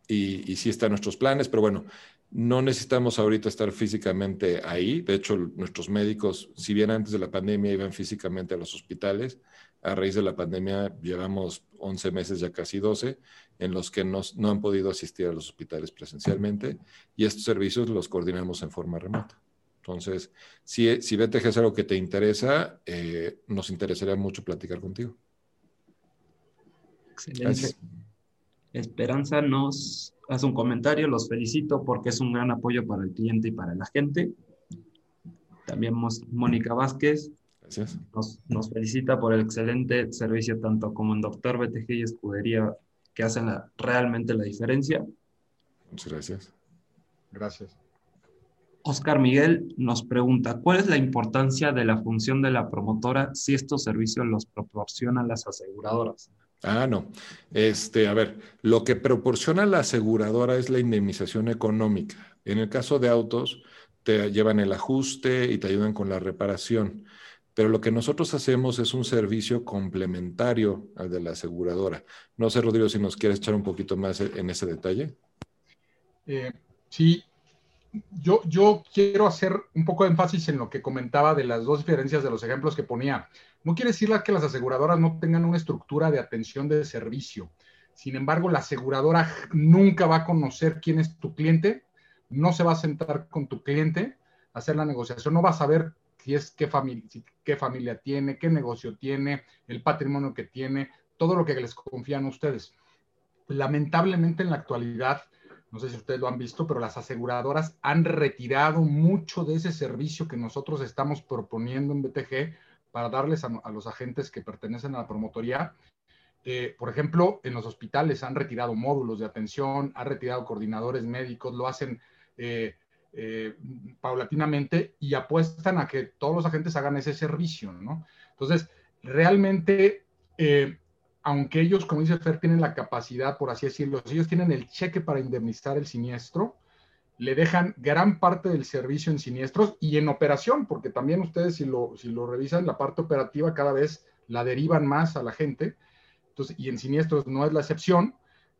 Speaker 3: y, y, sí está en nuestros planes, pero bueno, no necesitamos ahorita estar físicamente ahí. De hecho, nuestros médicos, si bien antes de la pandemia iban físicamente a los hospitales, a raíz de la pandemia llevamos 11 meses, ya casi 12, en los que no han podido asistir a los hospitales presencialmente y estos servicios los coordinamos en forma remota. Entonces, si, si BTG es algo que te interesa, eh, nos interesaría mucho platicar contigo.
Speaker 2: Excelente. Esperanza nos hace un comentario, los felicito porque es un gran apoyo para el cliente y para la gente. También Mónica Vázquez Nos, nos, felicita por el excelente servicio tanto como en Doctor BTG y Escudería que hacen realmente la diferencia.
Speaker 3: Muchas gracias.
Speaker 4: Gracias.
Speaker 2: Oscar Miguel nos pregunta, ¿cuál es la importancia de la función de la promotora si estos servicios los proporcionan las aseguradoras?
Speaker 3: Ah, no. Este, a ver, lo que proporciona la aseguradora es la indemnización económica. En el caso de autos, te llevan el ajuste y te ayudan con la reparación. Pero lo que nosotros hacemos es un servicio complementario al de la aseguradora. No sé, Rodrigo, si nos quieres echar un poquito más en ese detalle.
Speaker 4: Eh, sí, yo, quiero hacer un poco de énfasis en lo que comentaba de las dos diferencias de los ejemplos que ponía. No quiere decir que las aseguradoras no tengan una estructura de atención de servicio. Sin embargo, la aseguradora nunca va a conocer quién es tu cliente, no se va a sentar con tu cliente a hacer la negociación, no va a saber si es qué familia, qué familia tiene, qué negocio tiene, el patrimonio que tiene, todo lo que les confían a ustedes. Lamentablemente en la actualidad, no sé si ustedes lo han visto, pero las aseguradoras han retirado mucho de ese servicio que nosotros estamos proponiendo en BTG para darles a, los agentes que pertenecen a la promotoría. Eh, por ejemplo, en los hospitales han retirado módulos de atención, han retirado coordinadores médicos, lo hacen eh, eh, paulatinamente y apuestan a que todos los agentes hagan ese servicio, ¿no? Entonces, realmente aunque ellos, como dice Fer, tienen la capacidad, por así decirlo, si ellos tienen el cheque para indemnizar el siniestro, le dejan gran parte del servicio en siniestros y en operación, porque también ustedes si lo, si lo revisan, la parte operativa cada vez la derivan más a la gente, entonces, y en siniestros no es la excepción,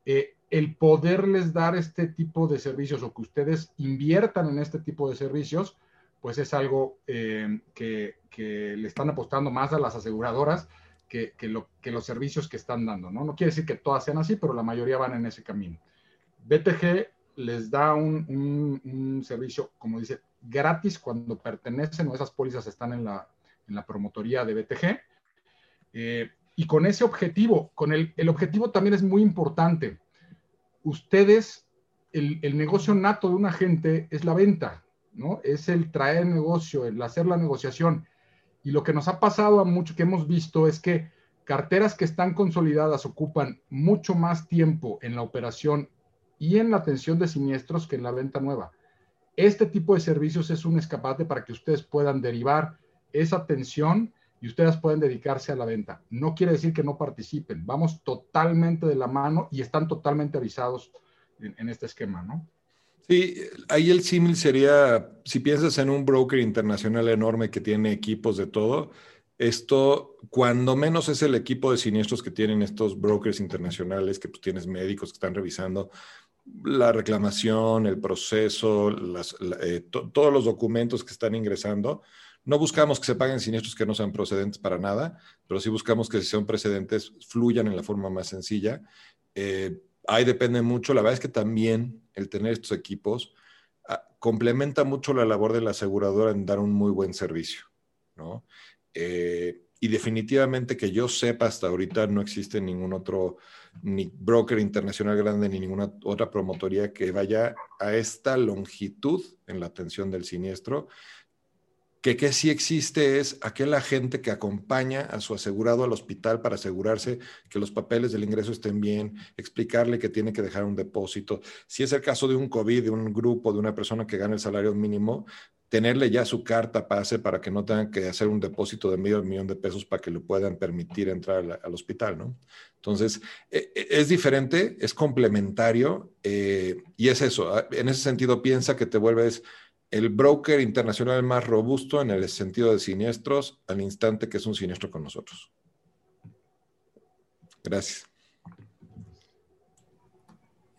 Speaker 4: eh, el poderles dar este tipo de servicios o que ustedes inviertan en este tipo de servicios, pues es algo eh, que, que le están apostando más a las aseguradoras que, lo, que los servicios que están dando, ¿no? No quiere decir que todas sean así, pero la mayoría van en ese camino. BTG les da un, servicio, como dice, gratis cuando pertenecen o esas pólizas están en la, en la promotoría de BTG. Eh, y con ese objetivo, con el, el, objetivo también es muy importante. Ustedes, el, el, negocio nato de un agente es la venta, ¿no? Es el traer negocio, el hacer la negociación. Y lo que nos ha pasado a mucho que hemos visto es que carteras que están consolidadas ocupan mucho más tiempo en la operación y en la atención de siniestros que en la venta nueva. Este tipo de servicios es un escapate para que ustedes puedan derivar esa atención y ustedes pueden dedicarse a la venta. No quiere decir que no participen, vamos totalmente de la mano y están totalmente avisados en, en este esquema, ¿no?
Speaker 3: Sí, ahí el símil sería, si piensas en un broker internacional enorme que tiene equipos de todo, esto cuando menos es el equipo de siniestros que tienen estos brokers internacionales, que pues, tienes médicos que están revisando la reclamación, el proceso, eh, todos los documentos que están ingresando. No buscamos que se paguen siniestros que no sean procedentes para nada, pero sí buscamos que si son precedentes fluyan en la forma más sencilla. Eh, ahí depende mucho. La verdad es que también el tener estos equipos ah, complementa mucho la labor de la aseguradora en dar un muy buen servicio, ¿no? Eh, y definitivamente que yo sepa hasta ahorita no existe ningún otro ni broker internacional grande ni ninguna otra promotoría que vaya a esta longitud en la atención del siniestro que, que sí existe es aquel agente que acompaña a su asegurado al hospital para asegurarse que los papeles del ingreso estén bien, explicarle que tiene que dejar un depósito. Si es el caso de un COVID, de un grupo, de una persona que gana el salario mínimo, tenerle ya su carta pase para que no tengan que hacer un depósito de medio millón de pesos para que le puedan permitir entrar al, hospital, ¿no? Entonces, e, e, es diferente, es complementario eh, y es eso. Ah, en ese sentido, piensa que te vuelves el broker internacional más robusto en el sentido de siniestros al instante que es un siniestro con nosotros. Gracias.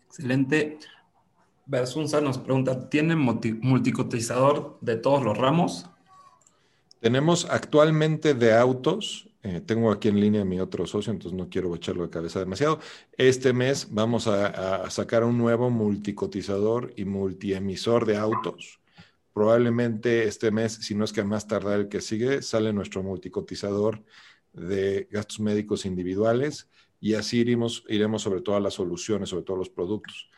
Speaker 2: Excelente. Versunza nos pregunta, ¿tiene multicotizador de todos los ramos?
Speaker 3: Tenemos actualmente de autos, eh, tengo aquí en línea mi otro socio, entonces no quiero echarlo de cabeza demasiado. Este mes vamos a, a sacar un nuevo multicotizador y multiemisor de autos probablemente este mes, si no es que más tardar el que sigue, sale nuestro multicotizador de gastos médicos individuales y así iremos, iremos sobre todas las soluciones, sobre todos los productos.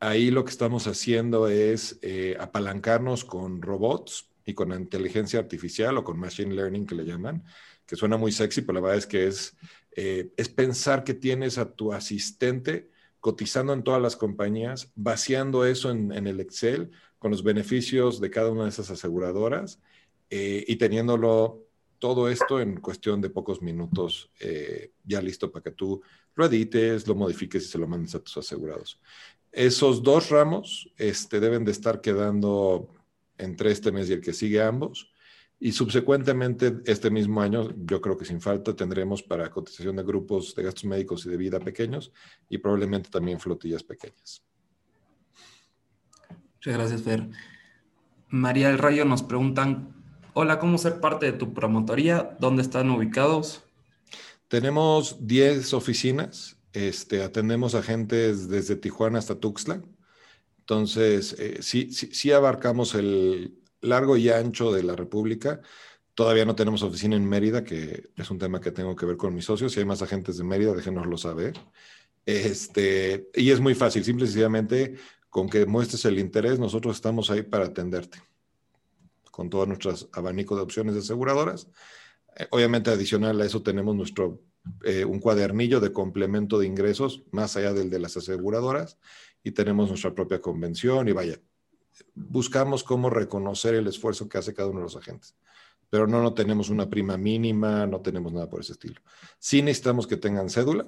Speaker 3: Ahí lo que estamos haciendo es eh, apalancarnos con robots y con inteligencia artificial o con machine learning que le llaman, que suena muy sexy, pero la verdad es que es, eh, es pensar que tienes a tu asistente cotizando en todas las compañías, vaciando eso en el Excel con los beneficios de cada una de esas aseguradoras eh, y teniéndolo todo esto en cuestión de pocos minutos eh, ya listo para que tú lo edites, lo modifiques y se lo mandes a tus asegurados. Esos dos ramos este, deben de estar quedando entre este mes y el que sigue ambos. Y subsecuentemente, este mismo año, yo creo que sin falta, tendremos para cotización de grupos de gastos médicos y de vida pequeños y probablemente también flotillas pequeñas.
Speaker 2: Muchas gracias, Fer. María del Rayo nos preguntan, hola, ¿cómo ser parte de tu promotoría? ¿Dónde están ubicados?
Speaker 3: Tenemos 10 oficinas, este, atendemos agentes desde Tijuana hasta Tuxtla. Entonces, eh, sí, sí, sí abarcamos el largo y ancho de la República. Todavía no tenemos oficina en Mérida, que es un tema que tengo que ver con mis socios. Si hay más agentes de Mérida, déjenoslo saber. Este, y es muy fácil, simple y sencillamente con que muestres el interés, nosotros estamos ahí para atenderte con todo nuestro abanico de opciones de aseguradoras. Eh, obviamente, adicional a eso, tenemos nuestro eh, un cuadernillo de complemento de ingresos más allá del de las aseguradoras y tenemos nuestra propia convención y vaya, buscamos cómo reconocer el esfuerzo que hace cada uno de los agentes. Pero no, no tenemos una prima mínima, no tenemos nada por ese estilo. Sí necesitamos que tengan cédula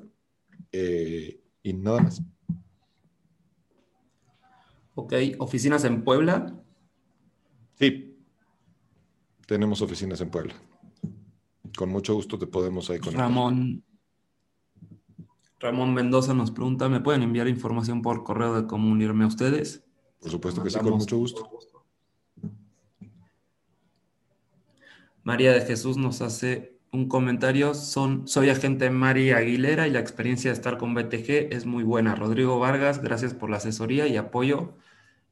Speaker 3: eh, y nada más.
Speaker 2: Ok, oficinas en Puebla.
Speaker 3: Sí, tenemos oficinas en Puebla. Con mucho gusto te podemos ahí conectar.
Speaker 2: Ramón. Ramón Mendoza nos pregunta, ¿me pueden enviar información por correo de cómo unirme a ustedes?
Speaker 3: Por supuesto que sí, con mucho gusto.
Speaker 2: María de Jesús nos hace un comentario. Son, soy agente María Aguilera y la experiencia de estar con BTG es muy buena. Rodrigo Vargas, gracias por la asesoría y apoyo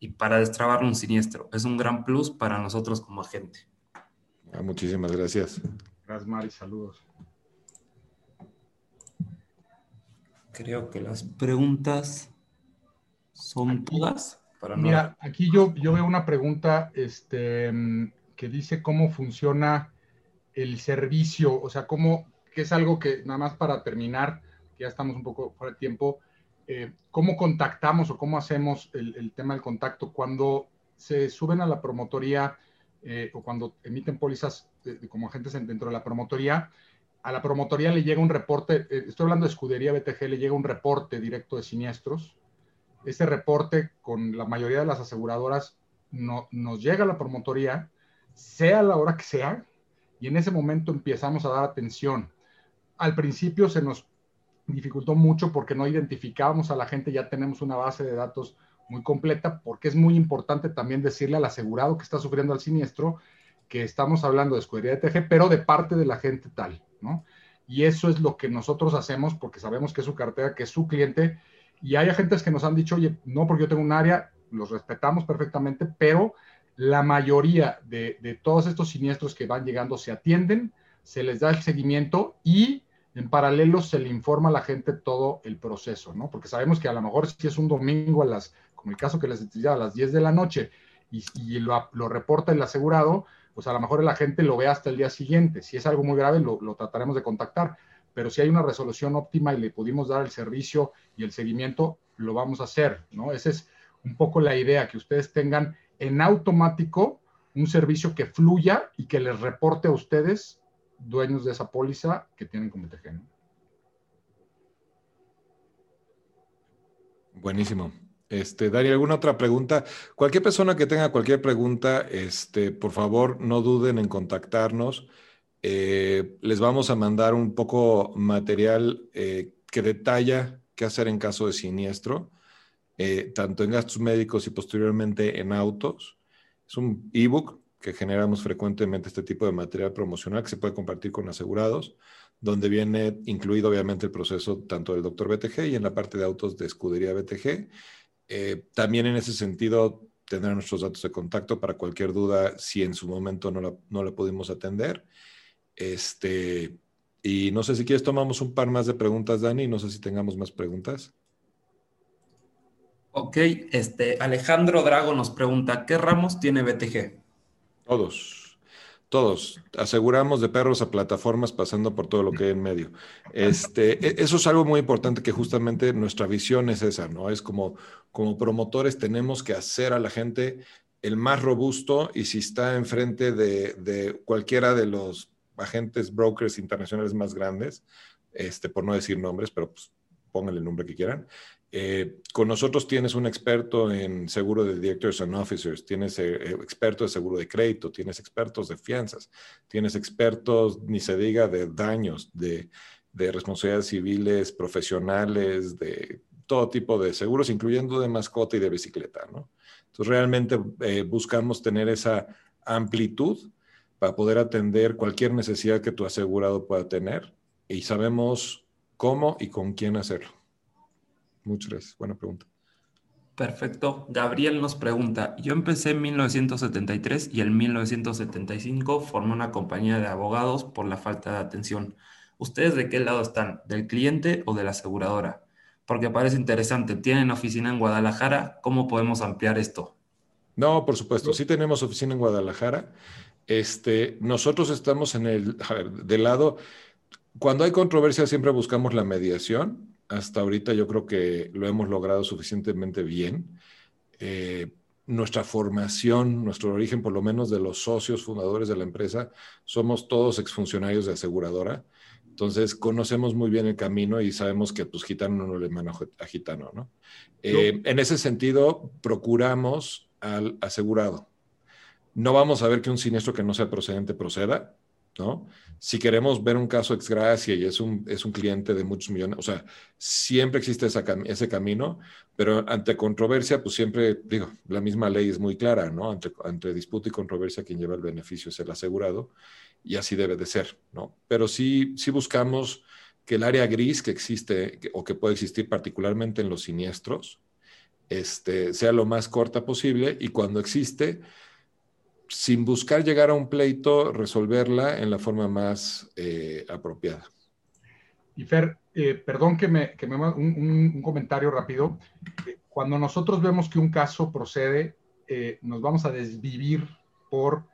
Speaker 2: y para destrabar un siniestro. Es un gran plus para nosotros como agente.
Speaker 3: Ah, muchísimas gracias.
Speaker 4: Gracias, Mari. Saludos.
Speaker 2: Creo que las preguntas son todas.
Speaker 4: Para Mira, aquí yo, yo veo una pregunta este, que dice cómo funciona el servicio, o sea, cómo, que es algo que nada más para terminar, que ya estamos un poco fuera de tiempo, eh, ¿cómo contactamos o cómo hacemos el, tema del contacto cuando se suben a la promotoría eh, o cuando emiten pólizas como agentes dentro de la promotoría? A la promotoría le llega un reporte, eh, estoy hablando de escudería BTG, le llega un reporte directo de siniestros. Ese reporte con la mayoría de las aseguradoras no, nos llega a la promotoría, sea la hora que sea, y en ese momento empezamos a dar atención. Al principio se nos dificultó mucho porque no identificábamos a la gente, ya tenemos una base de datos muy completa, porque es muy importante también decirle al asegurado que está sufriendo el siniestro que estamos hablando de escudería de TG, pero de parte de la gente tal, ¿no? Y eso es lo que nosotros hacemos porque sabemos que es su cartera, que es su cliente, y hay agentes que nos han dicho, oye, no porque yo tengo un área, los respetamos perfectamente, pero la mayoría de, de todos estos siniestros que van llegando se atienden, se les da el seguimiento y en paralelo se le informa a la gente todo el proceso, ¿no? Porque sabemos que a lo mejor si es un domingo a las, como el caso que les decía, a las 10 de la noche y, lo, reporta el asegurado, pues a lo mejor la gente lo ve hasta el día siguiente. Si es algo muy grave, lo, lo, trataremos de contactar. Pero si hay una resolución óptima y le pudimos dar el servicio y el seguimiento, lo vamos a hacer, ¿no? Esa es un poco la idea, que ustedes tengan en automático un servicio que fluya y que les reporte a ustedes dueños de esa póliza que tienen como BTG.
Speaker 3: Buenísimo. Este, Dari, ¿alguna otra pregunta? Cualquier persona que tenga cualquier pregunta, este, por favor, no duden en contactarnos. Eh, les vamos a mandar un poco material eh, que detalla qué hacer en caso de siniestro, eh, tanto en gastos médicos y posteriormente en autos. Es un ebook que generamos frecuentemente este tipo de material promocional que se puede compartir con asegurados, donde viene incluido obviamente el proceso tanto del doctor BTG y en la parte de autos de escudería BTG. Eh, también en ese sentido tendrán nuestros datos de contacto para cualquier duda si en su momento no la, no la pudimos atender. Este, y no sé si quieres tomamos un par más de preguntas, Dani, no sé si tengamos más preguntas.
Speaker 2: Ok, este, Alejandro Drago nos pregunta, ¿qué ramos tiene BTG?
Speaker 3: Todos, todos. Aseguramos de perros a plataformas pasando por todo lo que hay en medio. Este, e, eso es algo muy importante que justamente nuestra visión es esa, ¿no? Es como, como promotores tenemos que hacer a la gente el más robusto y si está enfrente de, de cualquiera de los agentes brokers internacionales más grandes, este, por no decir nombres, pero pues pónganle el nombre que quieran, eh, con nosotros tienes un experto en seguro de directors and officers, tienes eh, eh, expertos de seguro de crédito, tienes expertos de fianzas, tienes expertos, ni se diga, de daños, de, de responsabilidades civiles, profesionales, de todo tipo de seguros, incluyendo de mascota y de bicicleta, ¿no? Entonces, realmente eh, buscamos tener esa amplitud para poder atender cualquier necesidad que tu asegurado pueda tener y sabemos cómo y con quién hacerlo. Muchas gracias. Buena pregunta.
Speaker 2: Perfecto. Gabriel nos pregunta, yo empecé en 1973 y en 1975 formé una compañía de abogados por la falta de atención. ¿Ustedes de qué lado están? ¿Del cliente o de la aseguradora? Porque parece interesante. ¿Tienen oficina en Guadalajara? ¿Cómo podemos ampliar esto?
Speaker 3: No, por supuesto. Sí tenemos oficina en Guadalajara. Este, nosotros estamos en el, a ver, del lado, cuando hay controversia siempre buscamos la mediación hasta ahorita yo creo que lo hemos logrado suficientemente bien. Eh, nuestra formación, nuestro origen, por lo menos de los socios fundadores de la empresa, somos todos exfuncionarios de aseguradora. Entonces, conocemos muy bien el camino y sabemos que pues gitano no le manda a gitano, ¿no? Eh, en ese sentido, procuramos al asegurado. No vamos a ver que un siniestro que no sea procedente proceda, ¿no? Si queremos ver un caso ex gracia y es un, es un cliente de muchos millones, o sea, siempre existe ese camino, pero ante controversia, pues siempre, digo, la misma ley es muy clara, ¿no? Ante, disputa y controversia, quien lleva el beneficio es el asegurado, y así debe de ser, ¿no? Pero sí, sí buscamos que el área gris que existe o que puede existir particularmente en los siniestros, este, sea lo más corta posible y cuando existe, sin buscar llegar a un pleito, resolverla en la forma más eh, apropiada.
Speaker 4: Y Fer, eh, perdón que me, que me un, un, comentario rápido. Eh, cuando nosotros vemos que un caso procede, nos vamos a desvivir por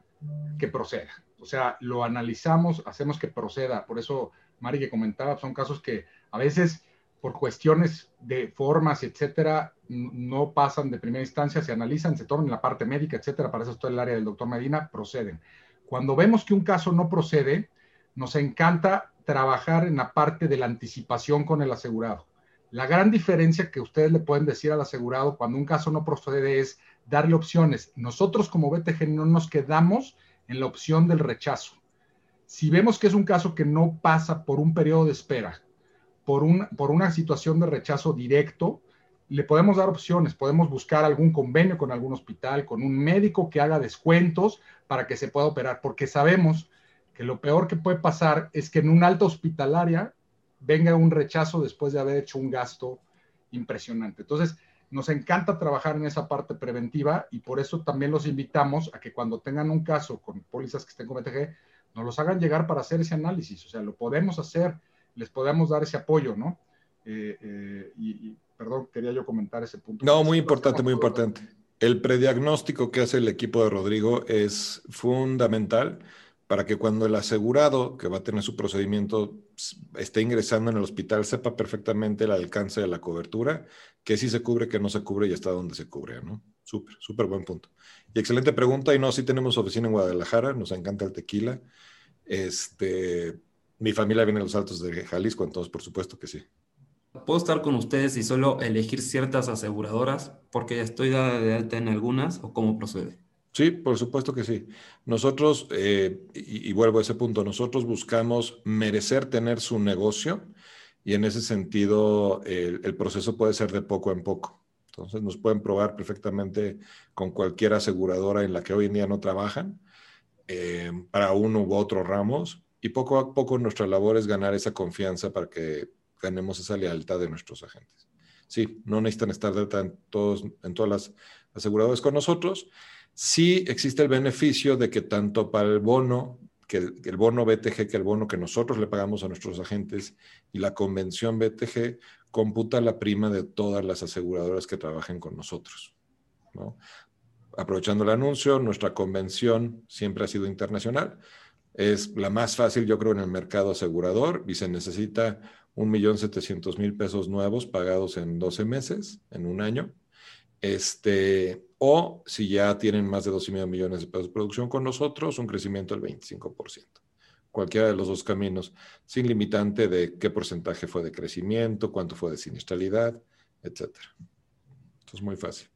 Speaker 4: que proceda. O sea, lo analizamos, hacemos que proceda. Por eso, Mari, que comentaba, son casos que a veces por cuestiones de formas, etcétera, no pasan de primera instancia, se analizan, se toman la parte médica, etcétera, para eso está el área del doctor Medina, proceden. Cuando vemos que un caso no procede, nos encanta trabajar en la parte de la anticipación con el asegurado. La gran diferencia que ustedes le pueden decir al asegurado cuando un caso no procede es darle opciones. Nosotros como BTG no nos quedamos en la opción del rechazo. Si vemos que es un caso que no pasa por un periodo de espera, por, un, por una situación de rechazo directo, le podemos dar opciones, podemos buscar algún convenio con algún hospital, con un médico que haga descuentos para que se pueda operar, porque sabemos que lo peor que puede pasar es que en un alta hospitalaria venga un rechazo después de haber hecho un gasto impresionante. Entonces, nos encanta trabajar en esa parte preventiva y por eso también los invitamos a que cuando tengan un caso con pólizas que estén con BTG, nos los hagan llegar para hacer ese análisis. O sea, lo podemos hacer les podamos dar ese apoyo, ¿no? Eh, eh, y, perdón, quería yo comentar ese punto.
Speaker 3: No, muy importante, muy importante. El prediagnóstico que hace el equipo de Rodrigo es fundamental para que cuando el asegurado que va a tener su procedimiento esté ingresando en el hospital sepa perfectamente el alcance de la cobertura, que sí se cubre, que no se cubre y hasta dónde se cubre, ¿no? Súper, súper buen punto. Y excelente pregunta. Y no, sí tenemos oficina en Guadalajara, nos encanta el tequila. Este, mi familia viene de los Altos de Jalisco, entonces por supuesto que sí.
Speaker 2: ¿Puedo estar con ustedes y solo elegir ciertas aseguradoras porque ya estoy dada de alta en algunas o cómo procede?
Speaker 3: Sí, por supuesto que sí. Nosotros, eh, y, vuelvo a ese punto, nosotros buscamos merecer tener su negocio y en ese sentido el, proceso puede ser de poco en poco. Entonces nos pueden probar perfectamente con cualquier aseguradora en la que hoy en día no trabajan eh, para uno u otro ramos y poco a poco nuestra labor es ganar esa confianza para que ganemos esa lealtad de nuestros agentes. Sí, no necesitan estar en, todos, en todas las aseguradoras con nosotros. Sí existe el beneficio de que tanto para el bono, que el, bono BTG, que el bono que nosotros le pagamos a nuestros agentes y la convención BTG, computa la prima de todas las aseguradoras que trabajen con nosotros. Aprovechando el anuncio, nuestra convención siempre ha sido internacional es la más fácil, yo creo, en el mercado asegurador y se necesita 1.700.000 pesos nuevos pagados en 12 meses, en un año. Este, o si ya tienen más de 2,5 millones de pesos de producción con nosotros, un crecimiento del 25%. Cualquiera de los dos caminos, sin limitante de qué porcentaje fue de crecimiento, cuánto fue de siniestralidad, etc. Esto es muy fácil.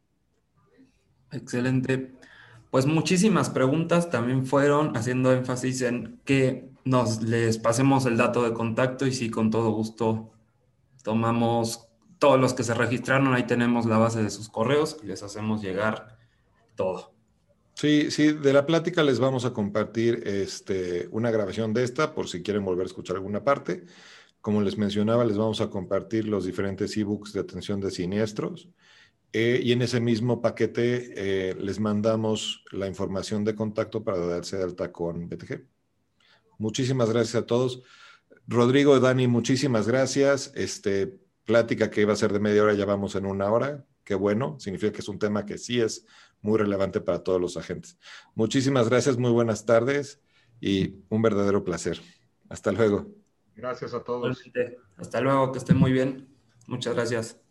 Speaker 2: Excelente. Pues muchísimas preguntas también fueron haciendo énfasis en que nos les pasemos el dato de contacto y sí, con todo gusto tomamos todos los que se registraron, ahí tenemos la base de sus correos y les hacemos llegar todo.
Speaker 3: Sí, sí, de la plática les vamos a compartir este, una grabación de esta por si quieren volver a escuchar alguna parte. Como les mencionaba, les vamos a compartir los diferentes ebooks de atención de siniestros. Eh, y en ese mismo paquete eh, les mandamos la información de contacto para darse de alta con BTG. Muchísimas gracias a todos. Rodrigo, Dani, muchísimas gracias. Este, plática que iba a ser de media hora, ya vamos en una hora. Qué bueno, significa que es un tema que sí es muy relevante para todos los agentes. Muchísimas gracias, muy buenas tardes y un verdadero placer. Hasta luego.
Speaker 4: Gracias a todos.
Speaker 2: Hasta luego, que estén muy bien. Muchas gracias.